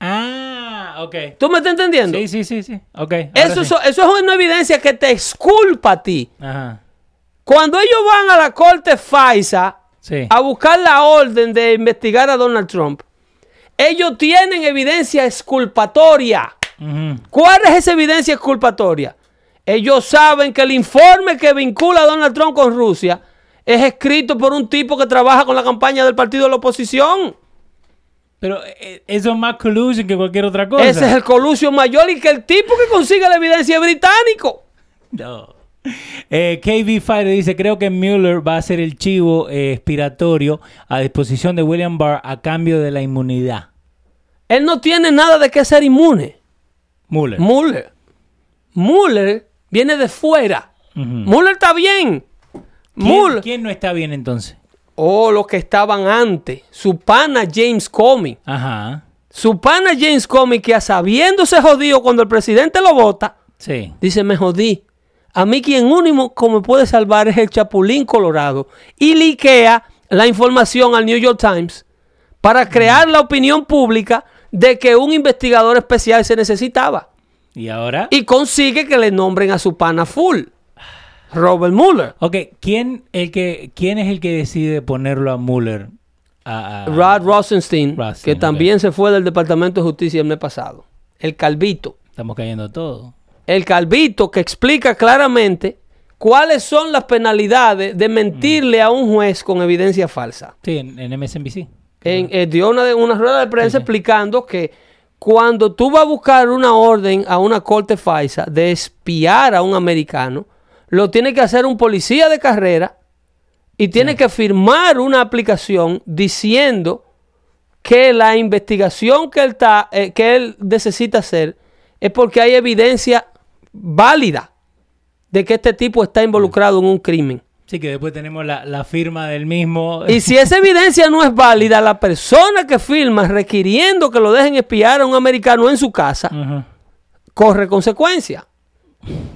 Ah, ok. ¿Tú me estás entendiendo? Sí, sí, sí, sí. Ok. Eso, sí. eso es una evidencia que te exculpa a ti. Ajá. Cuando ellos van a la corte FISA Sí. a buscar la orden de investigar a Donald Trump, ellos tienen evidencia exculpatoria. ¿Cuál es esa evidencia exculpatoria? Ellos saben que el informe que vincula a Donald Trump con Rusia es escrito por un tipo que trabaja con la campaña del partido de la oposición. Pero eh, eso es más collusion que cualquier otra cosa. Ese es el colusio mayor y que el tipo que consigue la evidencia es británico. No. Eh, KB Fighter dice, creo que Mueller va a ser el chivo eh, expiratorio a disposición de William Barr a cambio de la inmunidad. Él no tiene nada de qué ser inmune. Mueller. Mueller. Mueller viene de fuera. Ujú. Mueller está bien. ¿Quién, Mueller. quién no está bien entonces? O los que estaban antes. Su pana James Comey. Ajá. Su pana James Comey, que a sabiéndose jodido cuando el presidente lo vota, Sí. dice: Me jodí. A mí quien único me puede salvar es el Chapulín Colorado. Y liquea la información al New York Times para crear la opinión pública de que un investigador especial se necesitaba. ¿Y ahora? Y consigue que le nombren a su pana full, Robert Mueller. Ok, ¿quién, el que, ¿quién es el que decide ponerlo a Mueller? A, a- Rod Rosenstein, Rosenstein, que también se fue del Departamento de Justicia el mes pasado. El Calvito. Estamos cayendo todo. El Calvito que explica claramente cuáles son las penalidades de mentirle a un juez con evidencia falsa. Sí, en, en MSNBC. En, eh, dio una, de- una rueda de prensa explicando que cuando tú vas a buscar una orden a una corte falsa de espiar a un americano, lo tiene que hacer un policía de carrera y tiene que firmar una aplicación diciendo que la investigación que él, ta- eh, que él necesita hacer es porque hay evidencia válida de que este tipo está involucrado en un crimen. Sí, que después tenemos la, la firma del mismo. Y si esa evidencia no es válida, la persona que firma requiriendo que lo dejen espiar a un americano en su casa, corre consecuencia.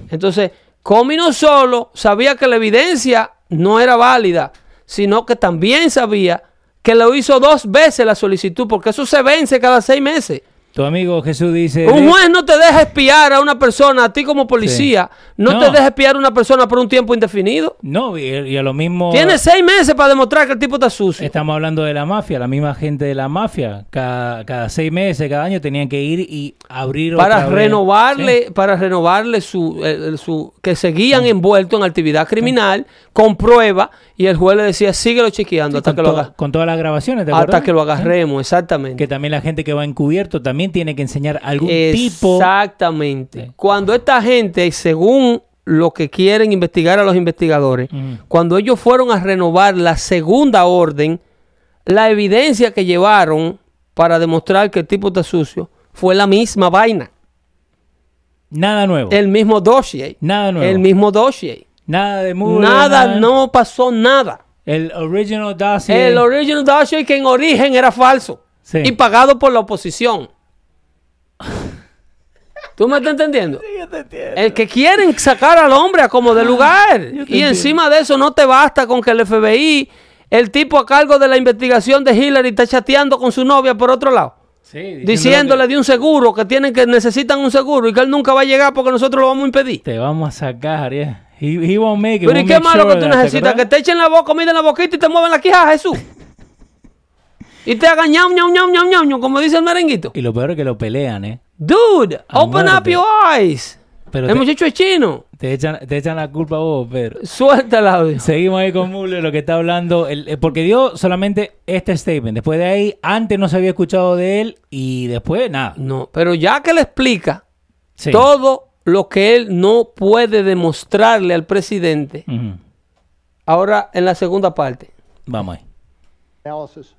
Entonces, Comey no solo sabía que la evidencia no era válida, sino que también sabía que lo hizo dos veces la solicitud, porque eso se vence cada seis meses. Tu amigo Jesús dice... Un juez no te deja espiar a una persona, a ti como policía, no, No. te deja espiar a una persona por un tiempo indefinido. No, y, y a lo mismo... Tienes seis meses para demostrar que el tipo está sucio. Estamos hablando de la mafia, la misma gente de la mafia. Cada, cada seis meses, cada año tenían que ir y abrir para renovarle, Sí. para renovarle su, su que seguían envueltos en actividad criminal con prueba y el juez le decía síguelo chequeando hasta que lo to- haga, con todas las grabaciones, ¿te hasta que lo agarremos, exactamente. Que también la gente que va encubierto también tiene que enseñar algún tipo... Exactamente. Cuando esta gente, según lo que quieren investigar a los investigadores, cuando ellos fueron a renovar la segunda orden, la evidencia que llevaron para demostrar que el tipo está sucio fue la misma vaina. Nada nuevo. El mismo dossier. Nada nuevo. El mismo dossier. Nada de Mueller. Nada, no pasó nada. El original dossier. El original dossier que en origen era falso Sí. y pagado por la oposición. ¿Tú me estás entendiendo? El que quieren sacar al hombre a como de lugar. Y encima de eso no te basta con que el FBI, el tipo a cargo de la investigación de Hillary, está chateando con su novia por otro lado. Sí, diciéndole que de un seguro, que tienen que necesitan un seguro y que él nunca va a llegar porque nosotros lo vamos a impedir. Te vamos a sacar, yeah. He, he won't make it. Pero ¿y qué malo sure que tú ¿te necesitas? Que te echen la boca, comida en la boquita y te mueven la quijada, Jesús. Y te hagan ñam, ñam, ñam, ñam, ñam, ñam, como dice el merenguito. Y lo peor es que lo pelean, ¿eh? Dude, A open up your eyes. Pero el te, muchacho es chino. te echan, te echan la culpa a vos, Pedro. Suelta el audio. Seguimos ahí con Mueller, lo que está hablando, el- eh, porque dio solamente este statement. Después de ahí, antes no se había escuchado de él y después nada. No, pero ya que le explica Sí. todo lo que él no puede demostrarle al presidente, ahora en la segunda parte. Vamos ahí. analysis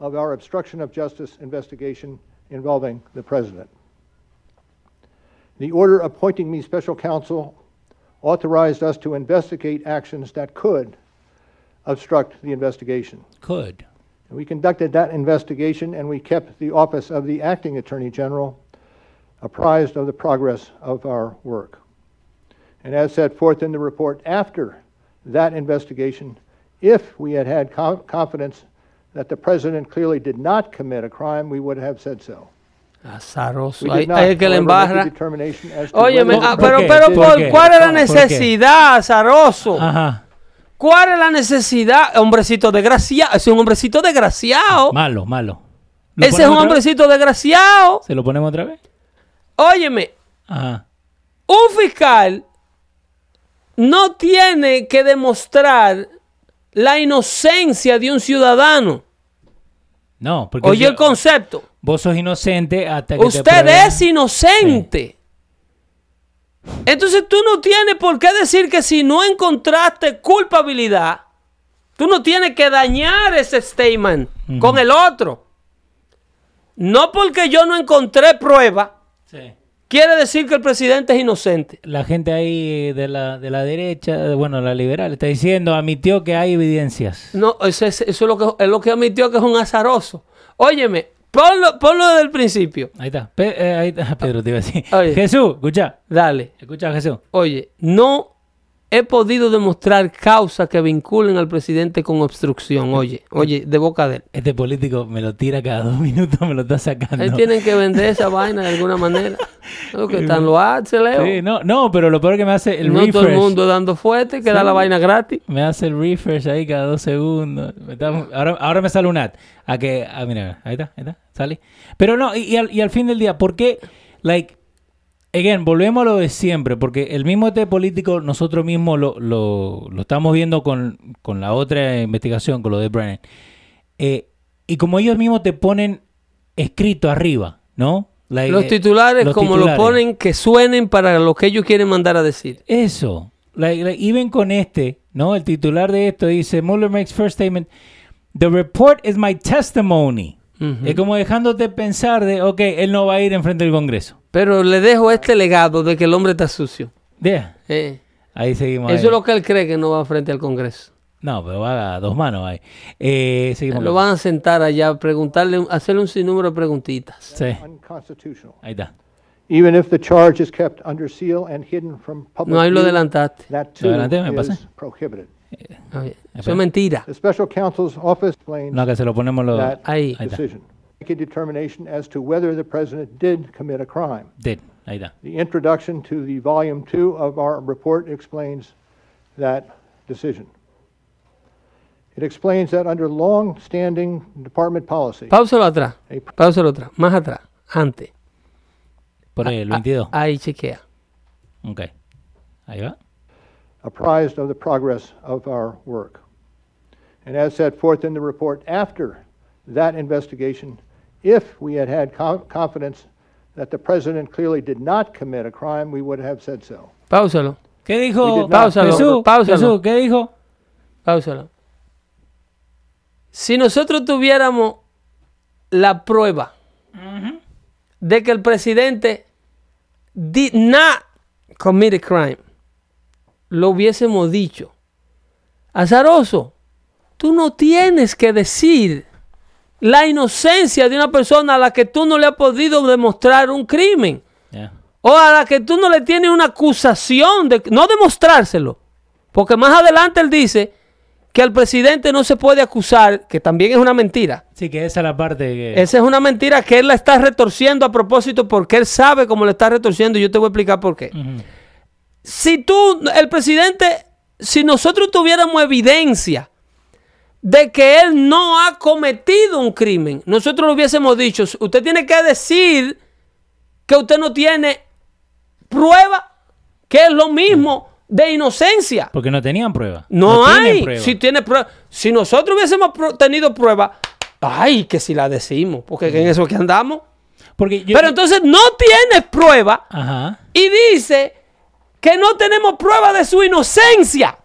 of our obstruction of justice investigation involving the president. The order appointing me special counsel authorized us to investigate actions that could obstruct the investigation. Could. We conducted that investigation and we kept the office of the acting attorney general apprised of the progress of our work. And as set forth in the report after that investigation, if we had had co- confidence that the president clearly did not commit a crime, we would have said so. Azaroso. We Ahí, did not, ahí es que le however, make a embarra. determination as to Óyeme, whether ah, the ¿Por pero, pero, ¿Por. ¿cuál es la necesidad, Azaroso? Ajá. ¿Cuál es la necesidad? Hombrecito desgraciado. Ese es un hombrecito desgraciado. Malo, malo. ¿Lo Ese es un vez? hombrecito desgraciado. ¿Se lo ponemos otra vez? Óyeme, Ajá. un fiscal no tiene que demostrar la inocencia de un ciudadano. No, porque Oye el concepto. vos sos inocente hasta que te Usted prueben- es inocente. Entonces tú no tienes por qué decir que si no encontraste culpabilidad, tú no tienes que dañar ese statement con el otro. No porque yo no encontré prueba. Quiere decir que el presidente es inocente. La gente ahí de la, de la derecha, bueno, la liberal, está diciendo, admitió que hay evidencias. No, eso es, eso es lo que es lo que admitió que es un azaroso. Óyeme, ponlo, ponlo desde el principio. Ahí está. Pe- eh, ahí está. Pedro te iba a decir. Oye. Jesús, escucha. Dale. Escucha, Jesús. Oye, no he podido demostrar causas que vinculen al presidente con obstrucción. Oye, oye, de boca de él. Este político me lo tira cada dos minutos, me lo está sacando. Ahí tienen que vender esa vaina de alguna manera. Lo que están los ads, Leo. Sí, no, no, pero lo peor que me hace el no refresh. todo el mundo dando fuerte, que da la vaina gratis. Me hace el refresh ahí cada dos segundos. Me está- ahora, ahora me sale un ad. A que, ah, mira, ahí está, ahí está, sale. Pero no, y, y al, y al fin del día, ¿por qué? Like, again, volvemos a lo de siempre, porque el mismo este político, nosotros mismos lo, lo, lo estamos viendo con, con la otra investigación, con lo de Brennan. Eh, y como ellos mismos te ponen escrito arriba, ¿no? Like, Los eh, titulares, los como titulares. lo ponen, que suenen para lo que ellos quieren mandar a decir. Eso. Like, like, even con este, ¿no? El titular de esto dice, Mueller makes first statement, the report is my testimony. Es como dejándote pensar de, ok, él no va a ir enfrente del Congreso. Pero le dejo este legado de que el hombre está sucio. Yeah. Eh, Ahí seguimos. Eso ahí. es lo que él cree que no va frente al Congreso. No, pero va a dos manos ahí. Eh, seguimos. Lo van a sentar allá, preguntarle, hacerle un sinnúmero de preguntitas. Sí, ahí está. Even if the charge is kept under seal and hidden from public No, ahí lo adelantaste. that Lo too adelanté, me pasé. prohibited. Oye, eso es mentira. The special counsel's office No, que se lo ponemos los... that Ahí. Ahí está. Make a determination as to whether the president did commit a crime. Did. Ahí. The introduction to the volume two of our report explains that decision. It explains that under long-standing department policy, Páusalo atrás. a Páusalo atrás. Más atrás. Antes. Por ahí, el 22. Ah, Ahí chequea. Ok. Ahí va. apprised of the progress of our work. And as set forth in the report after that investigation, if we had had co- confidence that the president clearly did not commit a crime, we would have said so. Páusalo. ¿Qué We dijo? Páusalo, Jesús, páusalo. Jesús, ¿qué dijo? Páusalo. Si nosotros tuviéramos la prueba de que el presidente did not commit a crime, lo hubiésemos dicho. Azaroso, tú no tienes que decir la inocencia de una persona a la que tú no le has podido demostrar un crimen. Yeah. O a la que tú no le tienes una acusación de no demostrárselo. Porque más adelante él dice que al presidente no se puede acusar, que también es una mentira. Sí, que esa es la parte que... Esa es una mentira que él la está retorciendo a propósito porque él sabe cómo le está retorciendo y yo te voy a explicar por qué. Si tú, el presidente, si nosotros tuviéramos evidencia de que él no ha cometido un crimen, nosotros le hubiésemos dicho, usted tiene que decir que usted no tiene prueba, que es lo mismo de inocencia. Porque no tenían prueba. No, hay. prueba. Si tiene prueba. Si nosotros hubiésemos tenido prueba, ay, que si la decimos, porque en eso es que andamos. Porque yo... Pero entonces no tienes prueba Ajá. y dice que no tenemos prueba de su inocencia.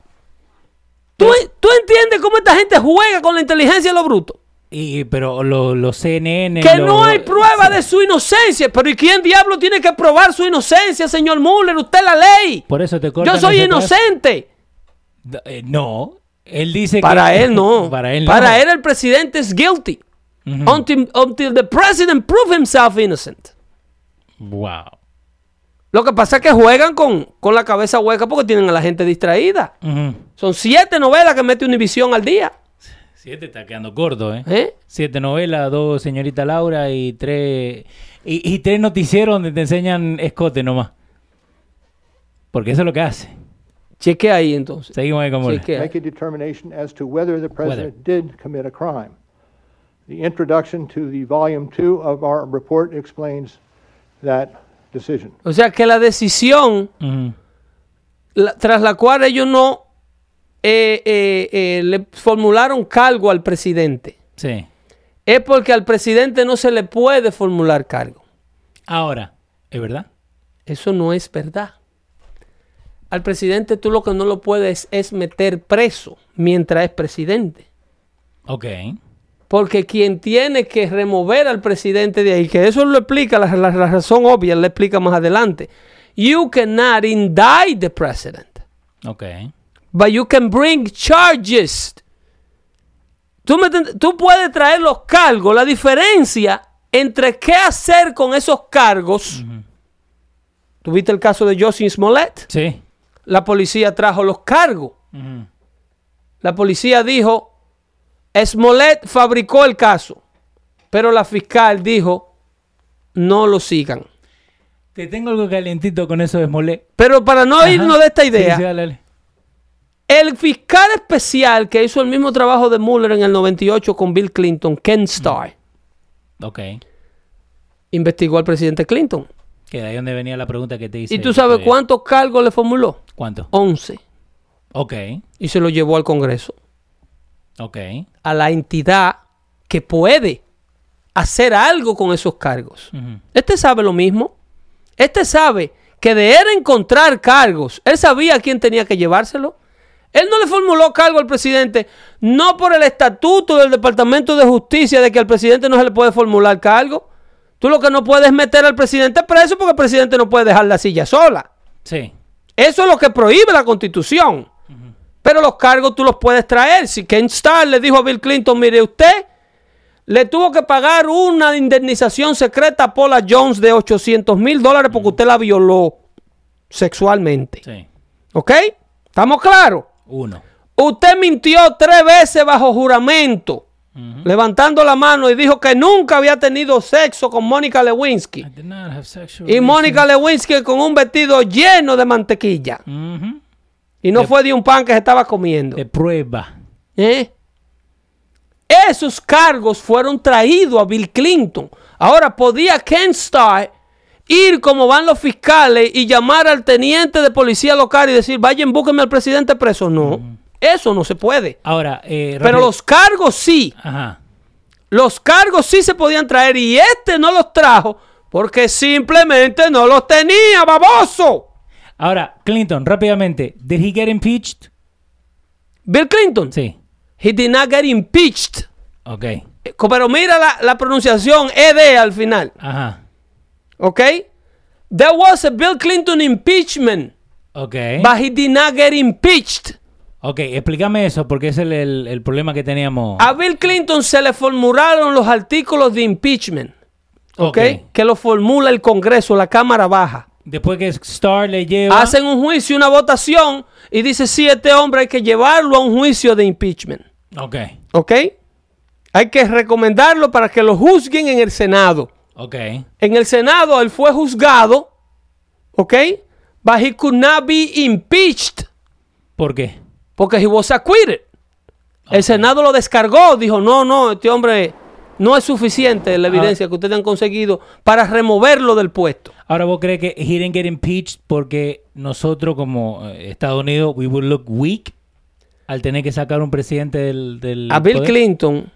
¿Tú, tú entiendes cómo esta gente juega con la inteligencia de los brutos? Y, pero lo- los CNN... Que lo- no hay prueba de su inocencia. Pero ¿y quién diablo tiene que probar su inocencia, señor Muller? Usted es la ley. Por eso te Yo soy inocente. Eh, no. Él dice que... Para él no. Para él no. Para él el presidente es guilty. Until, until the president prove himself innocent. Wow. Lo que pasa es que juegan con, con la cabeza hueca porque tienen a la gente distraída. Son siete novelas que mete Univision al día. Siete está quedando corto, ¿eh? ¿eh? Siete novelas, dos señorita Laura y tres... Y, y tres noticieros donde te enseñan escote nomás. Porque eso es lo que hace. Cheque ahí entonces. Seguimos ahí como... Chequea. make a determination as to whether the president did commit a crime. The introduction to the volume two of our report explains that decision. O sea que la decisión la- tras la cual ellos no eh, eh, eh, le formularon cargo al presidente Sí. es porque al presidente no se le puede formular cargo. Ahora, ¿es verdad? Eso no es verdad. Al presidente tú lo que no lo puedes es meter preso mientras es presidente. Ok. Porque quien tiene que remover al presidente de ahí, que eso lo explica, la, la- la razón obvia, le explica más adelante. You cannot indict the president, Ok. but you can bring charges. Tú, me ent- tú puedes traer los cargos. La diferencia entre qué hacer con esos cargos. ¿Tuviste el caso de Justin Smollett? Sí. La policía trajo los cargos. La policía dijo, Smollett fabricó el caso, pero la fiscal dijo, no lo sigan. Te tengo algo calientito con eso de Smollett. Pero para no Ajá. irnos de esta idea, sí, dale, dale. el fiscal especial que hizo el mismo trabajo de Mueller en el 98 con Bill Clinton, Ken Starr, Ok. investigó al presidente Clinton. Que de ahí donde venía la pregunta que te hice. ¿Y tú sabes cuántos cargos le formuló? ¿Cuánto? 11. Ok. Y se lo llevó al Congreso, Ok. a la entidad que puede hacer algo con esos cargos. Este sabe lo mismo. Este sabe que de él encontrar cargos, él sabía a quién tenía que llevárselo. Él no le formuló cargo al presidente, no por el estatuto del Departamento de Justicia de que al presidente no se le puede formular cargo. Tú lo que no puedes es meter al presidente preso porque el presidente no puede dejar la silla sola. Sí. Eso es lo que prohíbe la constitución. Pero los cargos tú los puedes traer. Si Ken Starr le dijo a Bill Clinton, mire usted, le tuvo que pagar una indemnización secreta a Paula Jones de 800 mil dólares porque usted la violó sexualmente. Sí. ¿Ok? ¿Estamos claros? Uno. Usted mintió tres veces bajo juramento, levantando la mano y dijo que nunca había tenido sexo con Mónica Lewinsky. I did not have Y Mónica Lewinsky con un vestido lleno de mantequilla. Ujú. Y no fue de un pan que se estaba comiendo. De prueba. ¿Eh? Esos cargos fueron traídos a Bill Clinton. Ahora, ¿podía Ken Starr ir como van los fiscales y llamar al teniente de policía local y decir, vayan, búsquenme al presidente preso? No, eso no se puede. Ahora, eh, Pero los cargos sí. Ajá. Los cargos sí se podían traer y este no los trajo porque simplemente no los tenía, baboso. Ahora, Clinton, rápidamente. Did he get impeached? Bill Clinton, Sí. he did not get impeached. Ok. Eh, Pero mira la, la pronunciación ED al final. Ajá. ¿Ok? There was a Bill Clinton impeachment Ok. But he did not get impeached. Ok, explícame eso, porque ese es el, el- el problema que teníamos. A Bill Clinton se le formularon los artículos de impeachment. ¿Ok? Ok. Que lo formula el Congreso, la Cámara Baja. Después que Starr le lleva... Hacen un juicio, una votación y dice, sí, este hombre hay que llevarlo a un juicio de impeachment. Ok, ¿Ok? Hay que recomendarlo para que lo juzguen en el Senado. ok. En el Senado él fue juzgado, ¿ok? But he could not be impeached ¿Por qué? porque he was acquitted. El Senado lo descargó, dijo, no, no, este hombre no es suficiente la evidencia que ustedes han conseguido para removerlo del puesto. Ahora, ¿vos crees que he didn't get impeached porque nosotros como eh, Estados Unidos, we would look weak al tener que sacar un presidente del... del A Bill poder? Clinton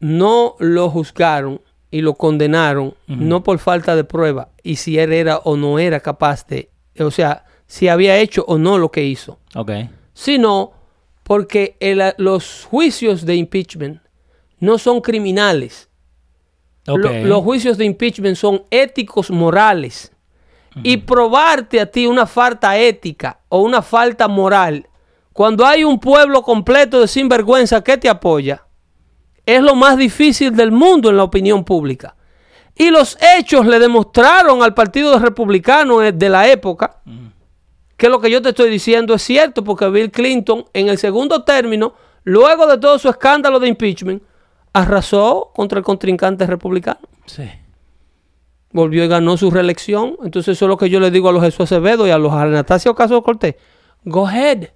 no lo juzgaron y lo condenaron no por falta de prueba y si él era o no era capaz de, o sea, si había hecho o no lo que hizo, Ok, sino porque el- los juicios de impeachment no son criminales. Lo- los juicios de impeachment son éticos morales. Y probarte a ti una falta ética o una falta moral, cuando hay un pueblo completo de sinvergüenza que te apoya, es lo más difícil del mundo en la opinión pública. Y los hechos le demostraron al Partido Republicano de la época que lo que yo te estoy diciendo es cierto, porque Bill Clinton en el segundo término, luego de todo su escándalo de impeachment, arrasó contra el contrincante republicano. Sí. Volvió y ganó su reelección. Entonces eso es lo que yo le digo a los Jesús Acevedo y a los Anastasio Caso Cortés. Go ahead.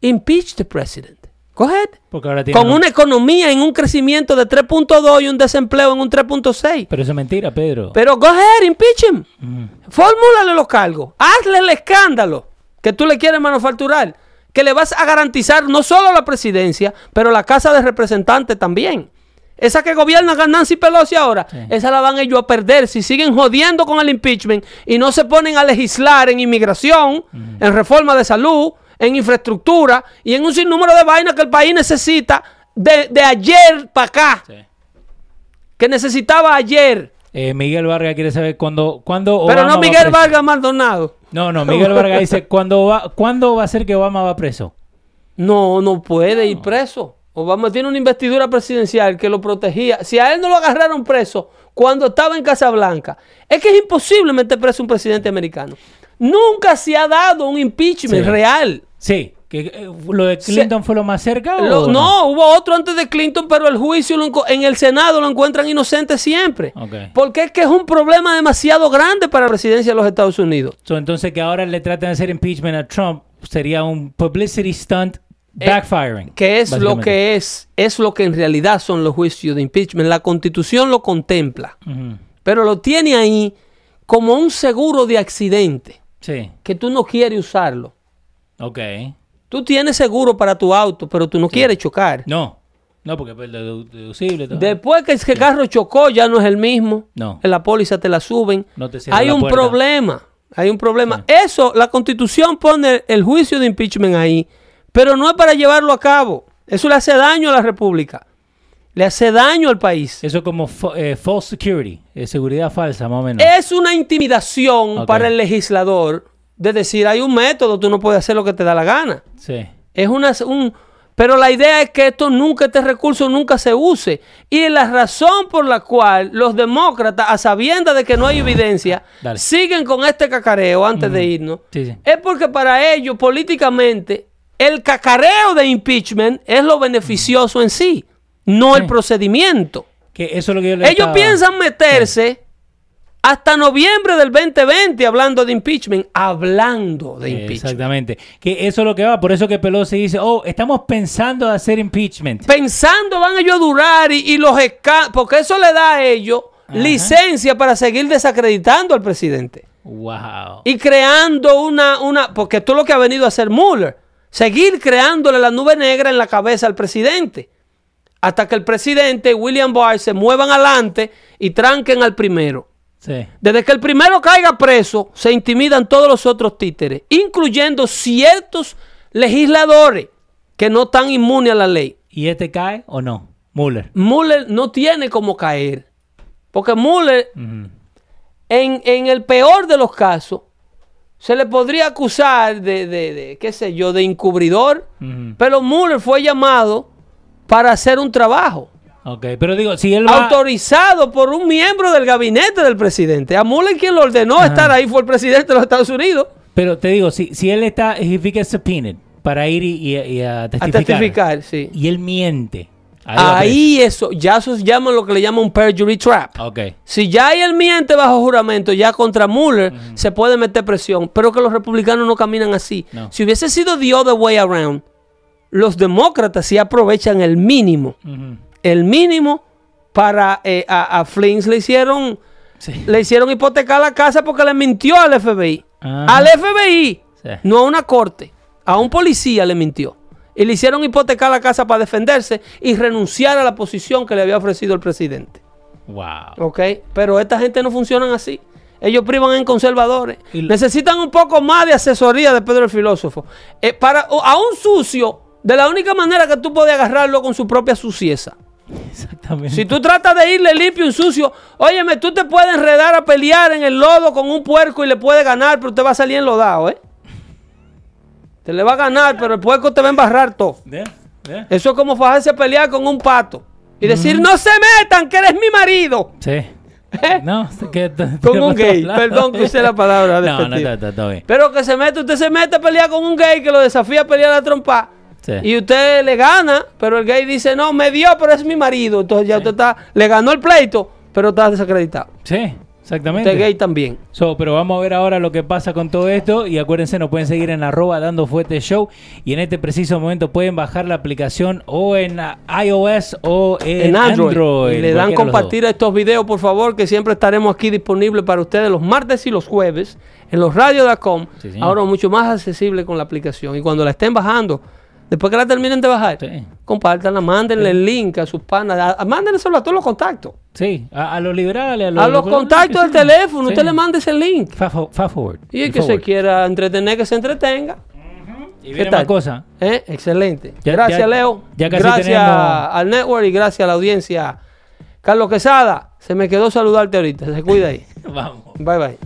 Impeach the president. Go ahead. Porque ahora tiene... Con una economía en un crecimiento de 3.2 y un desempleo en un 3.6. Pero eso es mentira, Pedro. Pero go ahead, impeach him. Fórmulale los cargos. Hazle el escándalo que tú le quieres manufacturar. Que le vas a garantizar no solo la presidencia, pero la Casa de Representantes también. Esa que gobierna Nancy Pelosi ahora, esa la van ellos a perder si siguen jodiendo con el impeachment y no se ponen a legislar en inmigración, en reforma de salud, en infraestructura y en un sinnúmero de vainas que el país necesita de, de ayer para acá. Sí. Que necesitaba ayer. Eh, Miguel Vargas quiere saber cuándo... cuándo Pero no va Miguel preso. Vargas Maldonado. No, no, Miguel Vargas dice, ¿cuándo va, ¿cuándo va a ser que Obama va preso? No, no puede ir preso. Obama tiene una investidura presidencial que lo protegía. Si a él no lo agarraron preso cuando estaba en Casablanca, es que es imposible meter preso a un presidente americano. Nunca se ha dado un impeachment Sí. real. Sí, que eh, lo de Clinton fue lo más cerca. Lo- no, hubo otro antes de Clinton, pero el juicio lo en el Senado lo encuentran inocente siempre. Ok. Porque es que es un problema demasiado grande para la presidencia de los Estados Unidos. So, entonces que ahora le traten de hacer impeachment a Trump sería un publicity stunt backfiring. que es lo que es, es lo que en realidad son los juicios de impeachment. La constitución lo contempla, pero lo tiene ahí como un seguro de accidente, Sí, que tú no quieres usarlo. ok. Tú tienes seguro para tu auto, pero tú no quieres chocar. No, no, porque es dedu- deducible. todo. Después que ese carro chocó, ya no es el mismo. No. En la póliza te la suben. No te hay la un puerta. problema. Hay un problema. Eso, la constitución pone el juicio de impeachment ahí, pero no es para llevarlo a cabo. Eso le hace daño a la República. Le hace daño al país. Eso es como eh, false security, eh, seguridad falsa, más o menos. Es una intimidación para el legislador de decir, hay un método, tú no puedes hacer lo que te da la gana. Sí. Es una, un, pero la idea es que esto nunca, este recurso nunca se use. Y la razón por la cual los demócratas, a sabiendas de que no hay evidencia, Dale. siguen con este cacareo antes de irnos, Sí, sí. es porque para ellos, políticamente, el cacareo de impeachment es lo beneficioso en sí, no el procedimiento. Que eso es lo que yo le Ellos estaba- piensan meterse hasta noviembre del 2020 hablando de impeachment, hablando de impeachment. Exactamente. Que eso es lo que va. Por eso que Pelosi dice, oh, estamos pensando de hacer impeachment. Pensando van ellos a durar y, y los esca- porque eso le da a ellos licencia para seguir desacreditando al presidente Wow. y creando una, una, porque esto es lo que ha venido a hacer Mueller, seguir creándole la nube negra en la cabeza al presidente. Hasta que el presidente y William Barr se muevan adelante y tranquen al primero. Sí. Desde que el primero caiga preso, se intimidan todos los otros títeres, incluyendo ciertos legisladores que no están inmunes a la ley. ¿Y este cae o no? Mueller. Mueller no tiene como caer. Porque Mueller, en el peor de los casos, se le podría acusar de, de, de, qué sé yo, de encubridor, pero Mueller fue llamado para hacer un trabajo. Ok, pero digo, si él va... autorizado por un miembro del gabinete del presidente. A Mueller quien lo ordenó estar ahí fue el presidente de los Estados Unidos. Pero te digo, si, si él está, if he gets subpoenaed para ir y, y- y a a testificar, testificar, sí. y él miente, ahí eso, ya eso se llama lo que le llaman un perjury trap. Si ya hay el miente bajo juramento, ya contra Mueller se puede meter presión, pero que los republicanos no caminan así. No. Si hubiese sido the other way around, los demócratas sí aprovechan el mínimo, el mínimo para eh, a, a Flins le hicieron Sí. le hicieron hipotecar la casa porque le mintió al FBI. Al FBI, Sí. no a una corte, a un policía le mintió. Y le hicieron hipotecar la casa para defenderse y renunciar a la posición que le había ofrecido el presidente. Wow. ¿Ok? Pero esta gente no funcionan así. Ellos privan en conservadores. Y- Necesitan un poco más de asesoría de Pedro el filósofo. Eh, para, a un sucio, de la única manera que tú puedes agarrarlo con su propia sucieza. Exactamente. Si tú tratas de irle limpio y un sucio, óyeme, tú te puedes enredar a pelear en el lodo con un puerco y le puedes ganar, pero te va a salir enlodado, ¿eh? Te le va a ganar, pero el puerco te va a embarrar todo. Eso es como fajarse a pelear con un pato y decir, no se metan, que eres mi marido. Sí. ¿Eh? No, Con un gay. Perdón que use la palabra No, no, está, está, está bien. Pero que se mete, usted se mete a pelear con un gay que lo desafía a pelear a trompa. Sí. Y usted le gana, pero el gay dice, no, me dio, pero es mi marido. Entonces ya usted está, le ganó el pleito, pero está desacreditado. Sí, exactamente. Usted gay también. So, pero vamos a ver ahora lo que pasa con todo esto y acuérdense, nos pueden seguir en arroba dando fuerte show y en este preciso momento pueden bajar la aplicación o en iOS o en, En Android. Y le dan compartir estos videos, por favor, que siempre estaremos aquí disponibles para ustedes los martes y los jueves en los radios.com. Sí, ahora mucho más accesible con la aplicación. Y cuando la estén bajando, después que la terminen de bajar, Sí. compártanla, mándenle el link a sus panas, mándenselo a todos los contactos. Sí, a, a los liberales, a los, A los contactos del teléfono, usted le manda ese link. Fast, fo- fast forward. Y el que se quiera entretener, que se entretenga. Y ¿Qué tal? cosa. ¿Eh? Excelente. Ya- gracias, ya- Leo. ya casi gracias tenemos- al network y gracias a la audiencia. Carlos Quesada, se me quedó saludarte ahorita. Se cuida ahí. Vamos. Bye bye.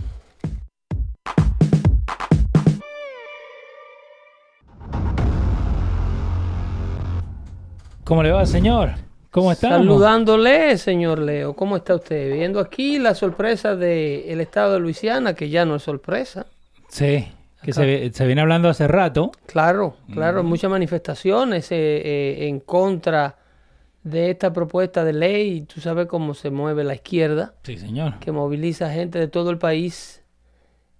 ¿Cómo le va, señor? ¿Cómo está? Saludándole, señor Leo. ¿Cómo está usted? Viendo aquí la sorpresa del estado de Luisiana, que ya no es sorpresa. Sí, que se, viene hablando hace rato. Claro, claro, muchas manifestaciones eh, eh, en contra de esta propuesta de ley. Tú sabes cómo se mueve la izquierda, Sí, señor. que moviliza gente de todo el país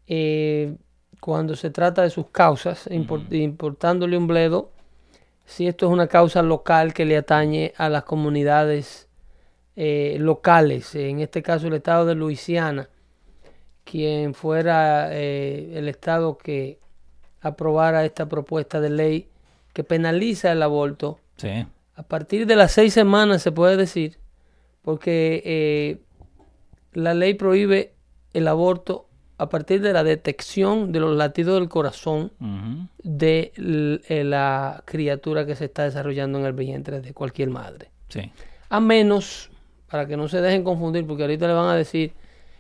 eh, cuando se trata de sus causas, import- importándole un bledo. Si esto es una causa local que le atañe a las comunidades eh, locales, en este caso el estado de Luisiana, quien fuera eh, el estado que aprobara esta propuesta de ley que penaliza el aborto Sí. a partir de las seis semanas se puede decir, porque eh, la ley prohíbe el aborto a partir de la detección de los latidos del corazón de eh, la criatura que se está desarrollando en el vientre de cualquier madre. Sí. A menos, para que no se dejen confundir, porque ahorita le van a decir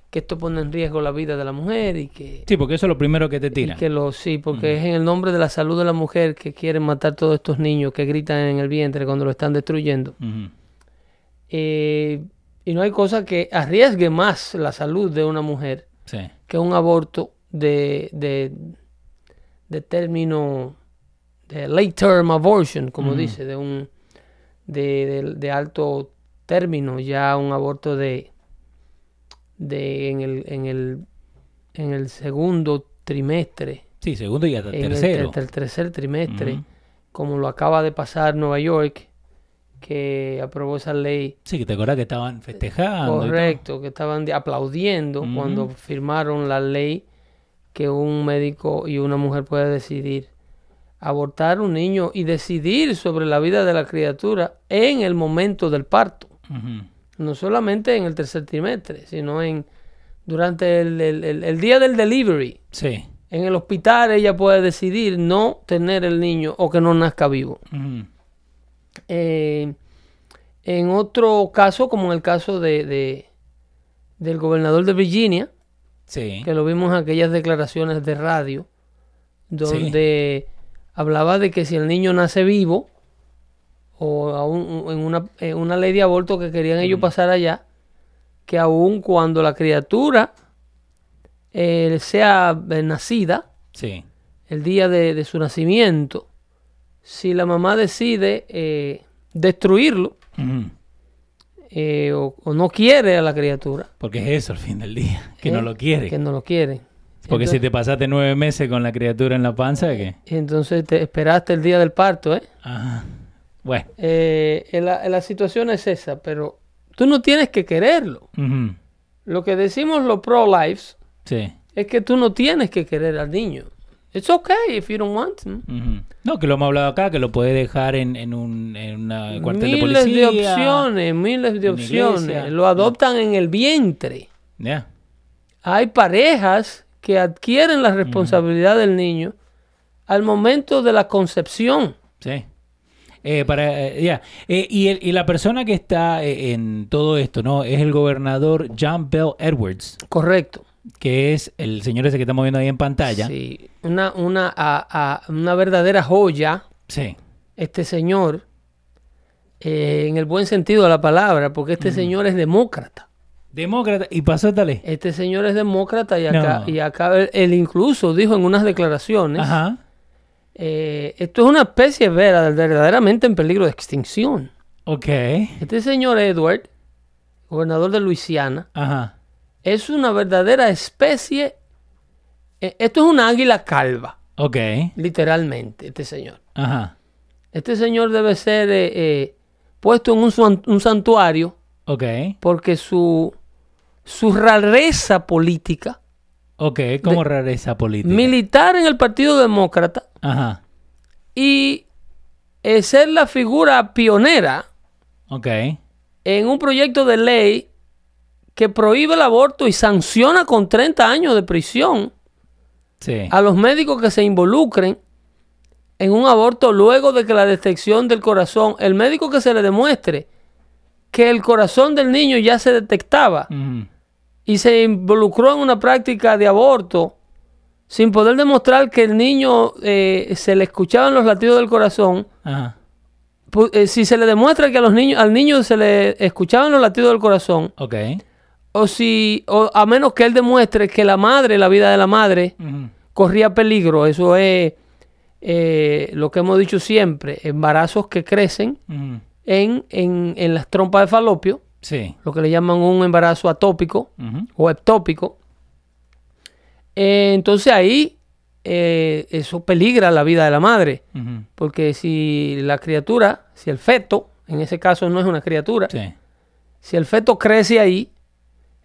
que esto pone en riesgo la vida de la mujer y que, Sí, porque eso es lo primero que te y tiran. que lo sí, porque es en el nombre de la salud de la mujer que quieren matar todos estos niños que gritan en el vientre cuando lo están destruyendo. Eh, y no hay cosa que arriesgue más la salud de una mujer Sí. que un aborto de, de, de término de late term abortion, como dice, de un de, alto término, ya un aborto de, de en el, en el en el segundo trimestre, Sí, segundo y hasta en el, tercero. ter- tercer trimestre, como lo acaba de pasar Nueva York, que aprobó esa ley Sí, que te acuerdas que estaban festejando. y todo. Correcto, que estaban aplaudiendo cuando firmaron la ley que un médico y una mujer puede decidir abortar un niño y decidir sobre la vida de la criatura en el momento del parto. No solamente en el tercer trimestre, sino en durante el, el- el- el día del delivery. Sí. En el hospital ella puede decidir no tener el niño o que no nazca vivo. Ujú. Eh, en otro caso, como en el caso de, de- del gobernador de Virginia, Sí. que lo vimos en aquellas declaraciones de radio, donde hablaba de que si el niño nace vivo, o aún en una, en una ley de aborto que querían ellos pasar allá, que aun cuando la criatura eh, sea eh, nacida, Sí. el día de, de su nacimiento, si la mamá decide eh, destruirlo eh, o, o no quiere a la criatura, Porque es eso al fin del día, que ¿eh? no lo quiere. que no lo quiere. Porque si te pasaste nueve meses con la criatura en la panza, ¿qué? Entonces te esperaste el día del parto, ¿eh? Ajá. Bueno. Eh, la, la situación es esa, pero tú no tienes que quererlo. Lo que decimos los pro-lives Sí. es que tú no tienes que querer al niño. It's okay if you don't want. No, que lo hemos hablado acá, que lo puede dejar en, en un en una cuartel de Miles de, policía. opciones, miles de opciones. iglesia. Lo adoptan en el vientre. Ya. Hay parejas que adquieren la responsabilidad del niño al momento de la concepción. Sí. Eh, para, eh, ya. Eh, y, el- y la persona que está eh, en todo esto, ¿no? Es el gobernador John Bell Edwards, Correcto. Que es el señor ese que estamos viendo ahí en pantalla. Sí, una, una, a- a- una verdadera joya. Sí. este señor, eh, en el buen sentido de la palabra, porque este señor es demócrata. Demócrata. Y pasó tal vez. Este señor es demócrata y acá, No. y acá él, él incluso dijo en unas declaraciones, Ajá. eh, esto es una especie vera- verdaderamente en peligro de extinción. Ok. Este señor Edward, gobernador de Luisiana, Ajá. Es una verdadera especie, eh, esto es una águila calva, Ok. literalmente, este señor. Ajá. Este señor debe ser eh, eh, puesto en un, san- un santuario Ok. porque su, su rareza política, Ok. ¿Cómo rareza política? militar en el Partido Demócrata Ajá. y eh, ser la figura pionera Ok. en un proyecto de ley que prohíbe el aborto y sanciona con 30 años de prisión Sí. a los médicos que se involucren en un aborto luego de que la detección del corazón, el médico que se le demuestre que el corazón del niño ya se detectaba y se involucró en una práctica de aborto sin poder demostrar que el niño eh, se le escuchaban los latidos del corazón, Ajá. eh, si se le demuestra que a los niños, al niño se le escuchaban los latidos del corazón. O si, o a menos que él demuestre que la madre, la vida de la madre, corría peligro, eso es eh, lo que hemos dicho siempre, embarazos que crecen en, en, en las trompas de falopio, Sí. lo que le llaman un embarazo atópico, o ectópico. Eh, entonces ahí eh, eso peligra la vida de la madre, porque si la criatura, si el feto, en ese caso no es una criatura, Sí. si el feto crece ahí,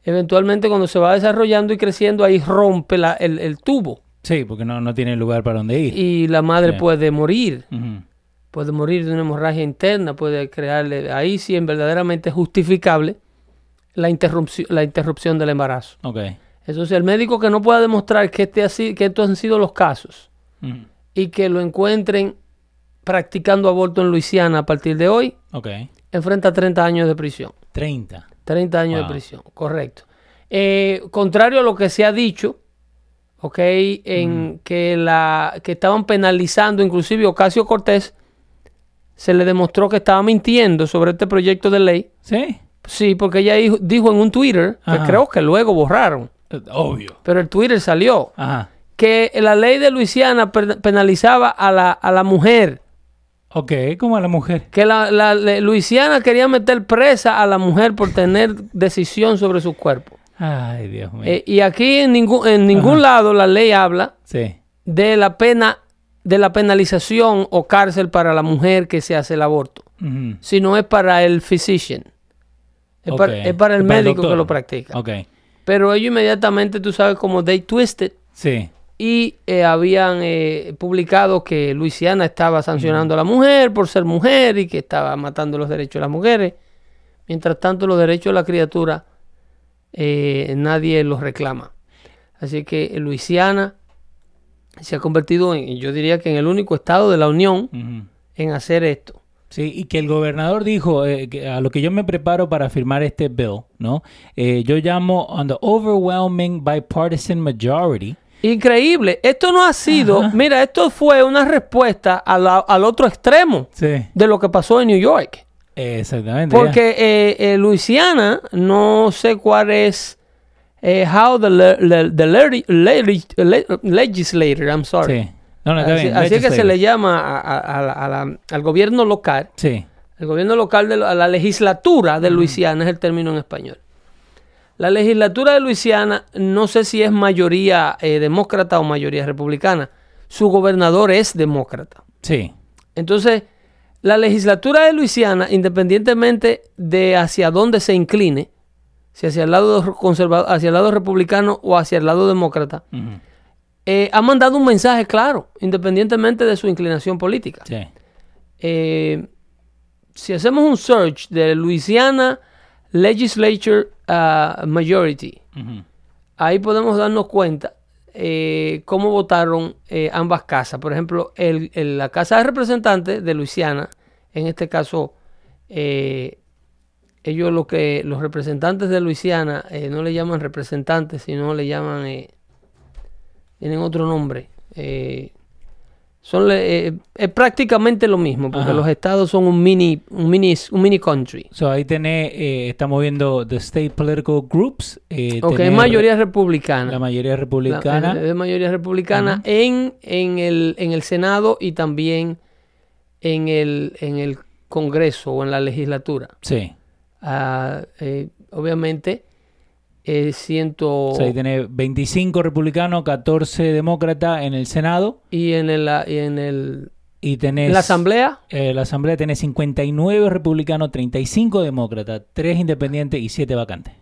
eventualmente cuando se va desarrollando y creciendo ahí rompe la- el, el tubo Sí, porque no, no tiene lugar para donde ir. y la madre Sí. puede morir, puede morir de una hemorragia interna, puede crearle, ahí sí es verdaderamente justificable la interrupción, la interrupción del embarazo. Ok. Entonces, el médico que no pueda demostrar que, este así, que estos han sido los casos y que lo encuentren practicando aborto en Luisiana a partir de hoy, Ok. enfrenta 30 años de prisión. 30. 30 años Wow. de prisión, correcto. Eh, contrario a lo que se ha dicho, ¿ok? En que, la, que estaban penalizando, inclusive Ocasio Cortés, se le demostró que estaba mintiendo sobre este proyecto de ley. ¿Sí? Sí, porque ella dijo, dijo en un Twitter, que creo que luego borraron, Eh, Obvio. pero el Twitter salió. Ajá. que la ley de Luisiana pe- penalizaba a la, a la mujer. Ok, como a la mujer. Que la, la- Luisiana quería meter presa a la mujer por tener decisión sobre su cuerpo. Ay, Dios mío. Eh, y aquí en ningún, en ningún lado la ley habla sí. de la pena, de la penalización o cárcel para la mujer que se hace el aborto, Ujú. sino es para el physician. Es, Ok. para, es para el Para el médico que lo practica. Ok. Pero ellos inmediatamente, tú sabes, como they twisted, Sí. Y eh, habían eh, publicado que Luisiana estaba sancionando a la mujer por ser mujer y que estaba matando los derechos de las mujeres. Mientras tanto, los derechos de la criatura eh, nadie los reclama. Así que Luisiana se ha convertido en, yo diría que en el único estado de la Unión en hacer esto. Sí, y que el gobernador dijo, eh, que a lo que yo me preparo para firmar este bill, ¿no? Eh, yo llamo on the overwhelming bipartisan majority. Increíble. Esto no ha sido, mira, esto fue una respuesta a la- al otro extremo Sí. de lo que pasó en New York. Exactamente. Porque eh, eh, Luisiana, no sé cuál es, eh, how the, le- le- the le- legislator, I'm sorry. Sí. No, no, está así bien. así que se le llama a- a- a la- al gobierno local. Sí. El gobierno local, de la, la legislatura de Luisiana es el término en español. La legislatura de Luisiana, no sé si es mayoría eh, demócrata o mayoría republicana. Su gobernador es demócrata. Sí. Entonces, la legislatura de Luisiana, independientemente de hacia dónde se incline, si hacia el lado conservador, hacia el lado republicano o hacia el lado demócrata, eh, ha mandado un mensaje claro, independientemente de su inclinación política. Sí. Eh, si hacemos un search de Louisiana Legislature ah, Majority, ahí podemos darnos cuenta eh, cómo votaron eh, ambas casas. Por ejemplo, el- el- la Casa de Representantes de Luisiana, en este caso, eh, ellos lo que los representantes de Luisiana eh, no le llaman representantes, sino le llaman, eh, tienen otro nombre. Son le- eh, es prácticamente lo mismo, porque Ajá. los estados son un mini, un mini, un mini country. So, ahí tenés, eh, estamos viendo the state political groups. Eh, Ok, es mayoría republicana. La mayoría La- republicana. es de mayoría republicana en, en, el, en el Senado y también en el, en el Congreso o en la legislatura. sí. Ah, eh, obviamente, eh, ciento... O sea, ahí tenés 25 republicanos, 14 demócratas en el Senado. y en, el, y en, el, Y tenés. en la Asamblea, eh, la Asamblea tenés 59 republicanos, 35 demócratas, 3 independientes y 7 vacantes.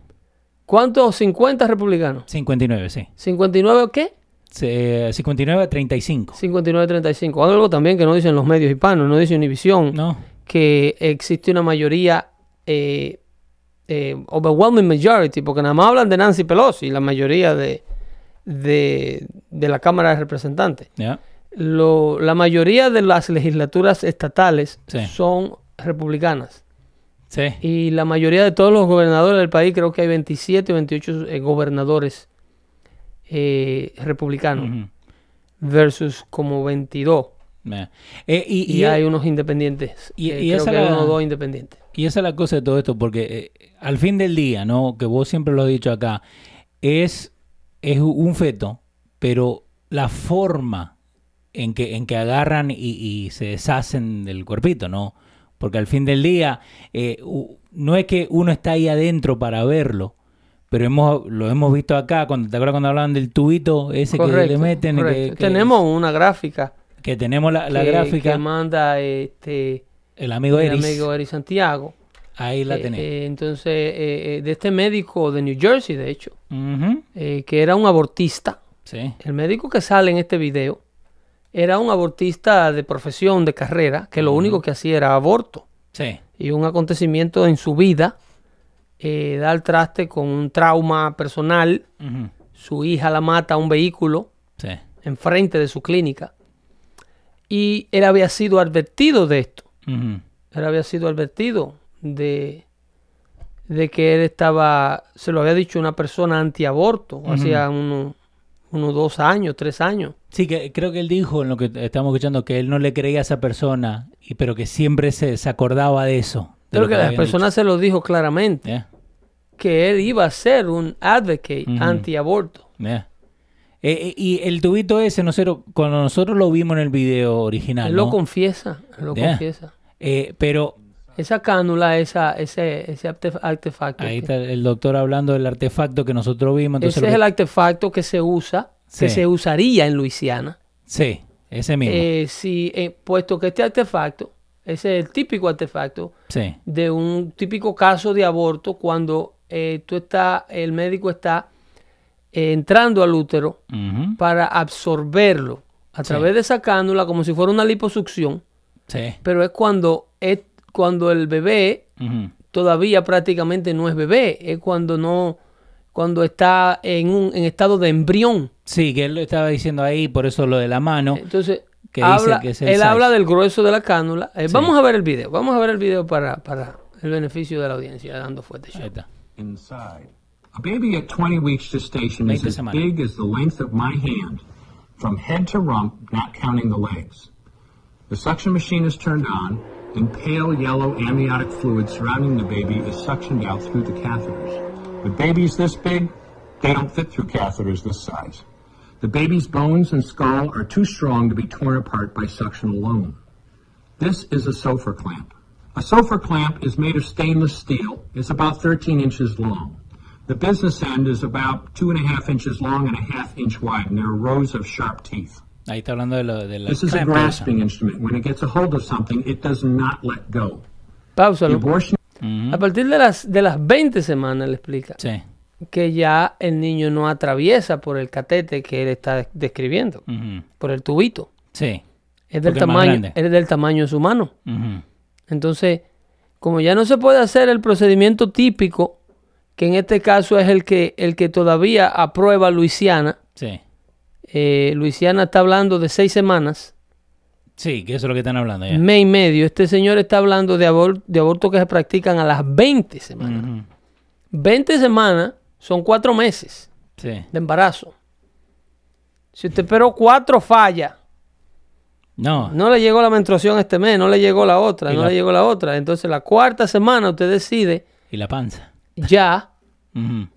¿cuántos? 50 republicanos. 59, sí. ¿59 o qué? Se- 59 a 35. 59-35. Algo también que no dicen los medios hispanos, no dice Univisión. ¿No? que existe una mayoría eh, eh, overwhelming majority, porque nada más hablan de Nancy Pelosi, la mayoría de, de, de la Cámara de Representantes. La mayoría de las legislaturas estatales Sí. son republicanas. Sí. Y la mayoría de todos los gobernadores del país, creo que hay 27 o 28 eh, gobernadores eh, republicanos, versus como 22. Ya. Eh, y, Y, y- hay unos independientes. y- eh, y creo esa que hay uno o dos independientes. Y esa es la cosa de todo esto, porque eh, al fin del día, ¿no? Que vos siempre lo has dicho acá, es, es un feto, pero la forma en que, en que agarran y, y se deshacen del cuerpito, ¿no? Porque al fin del día, eh, no es que uno está ahí adentro para verlo, pero hemos, lo hemos visto acá, cuando, ¿te acuerdas cuando hablaban del tubito ese que le meten? que- Tenemos una gráfica. que tenemos la, la que, gráfica, que manda este el amigo el Eris, amigo Eri Santiago. ahí la Eh, tenés. eh, entonces, eh, de este médico de New Jersey, de hecho, eh, que era un abortista. Sí, El médico que sale en este video era un abortista de profesión, de carrera, que lo único que hacía era aborto. sí. Y un acontecimiento en su vida da al traste con un trauma personal. Su hija la mata a un vehículo Sí. enfrente de su clínica. Y él había sido advertido de esto. Ujú. Él había sido advertido de, de que él estaba, se lo había dicho una persona antiaborto, hacía unos unos dos años, tres años. Sí, que creo que él dijo en lo que estamos escuchando que él no le creía a esa persona, y, pero que siempre se, se acordaba de eso. de Creo que le la persona se lo dijo claramente. Yeah, que él iba a ser un advocate Ujú. antiaborto. yeah. Eh, eh, y el tubito ese, nosotros, cuando nosotros lo vimos en el video original, Él ¿no? lo confiesa, lo Yeah. confiesa. Eh, pero Esa cánula, esa, ese, ese artef- artefacto. ahí está el doctor hablando del artefacto que nosotros vimos. Entonces ese es el artefacto que se usa, que se usaría en Luisiana. Sí, ese mismo. Eh, si, eh, puesto que este artefacto, ese es el típico artefacto sí, de un típico caso de aborto cuando eh, tú estás, el médico está eh, entrando al útero para absorberlo a Sí. través de esa cánula como si fuera una liposucción, sí. pero es cuando, es cuando el bebé todavía prácticamente no es bebé, es cuando no, cuando está en un en estado de embrión. Sí, que él lo estaba diciendo ahí, por eso lo de la mano. Entonces, que habla, dice que es el él size. habla del grueso de la cánula. Eh, Sí. Vamos a ver el video. Vamos a ver el video para, para el beneficio de la audiencia, dando fuerte Ahí está. inside. A baby at 20 weeks gestation is as big as the length of my hand, from head to rump, not counting the legs. The suction machine is turned on, and pale yellow amniotic fluid surrounding the baby is suctioned out through the catheters. With babies this big, they don't fit through catheters this size. The baby's bones and skull are too strong to be torn apart by suction alone. This is a sofa clamp. A sofa clamp is made of stainless steel. It's about 13 inches long. The business end is about two and a half inches long and a half inch wide, and there are rows of sharp teeth. Ahí está hablando de, lo, de la This is a grasping instrument. When it gets a hold of something, it does not let go. The Páusalo. abortion A partir de las, de las 20 semanas le explica Sí. que ya el niño no atraviesa por el catete que él está describiendo, Ujú. por el tubito. Sí. Es del Porque tamaño, es del tamaño de su mano. Ujú. Entonces, como ya no se puede hacer el procedimiento típico, que en este caso es el que, el que todavía aprueba Luisiana, Sí. eh, Luisiana está hablando de seis semanas, Sí, que eso es lo que están hablando ya. mes y medio. Este señor está hablando de, abor- de abortos que se practican a las 20 semanas. Ujú. 20 semanas son cuatro meses Sí. de embarazo. Si usted esperó cuatro fallas, No. no le llegó la menstruación este mes, no le llegó la otra, Y no la- le llegó la otra. Entonces la cuarta semana usted decide Y la panza. Ya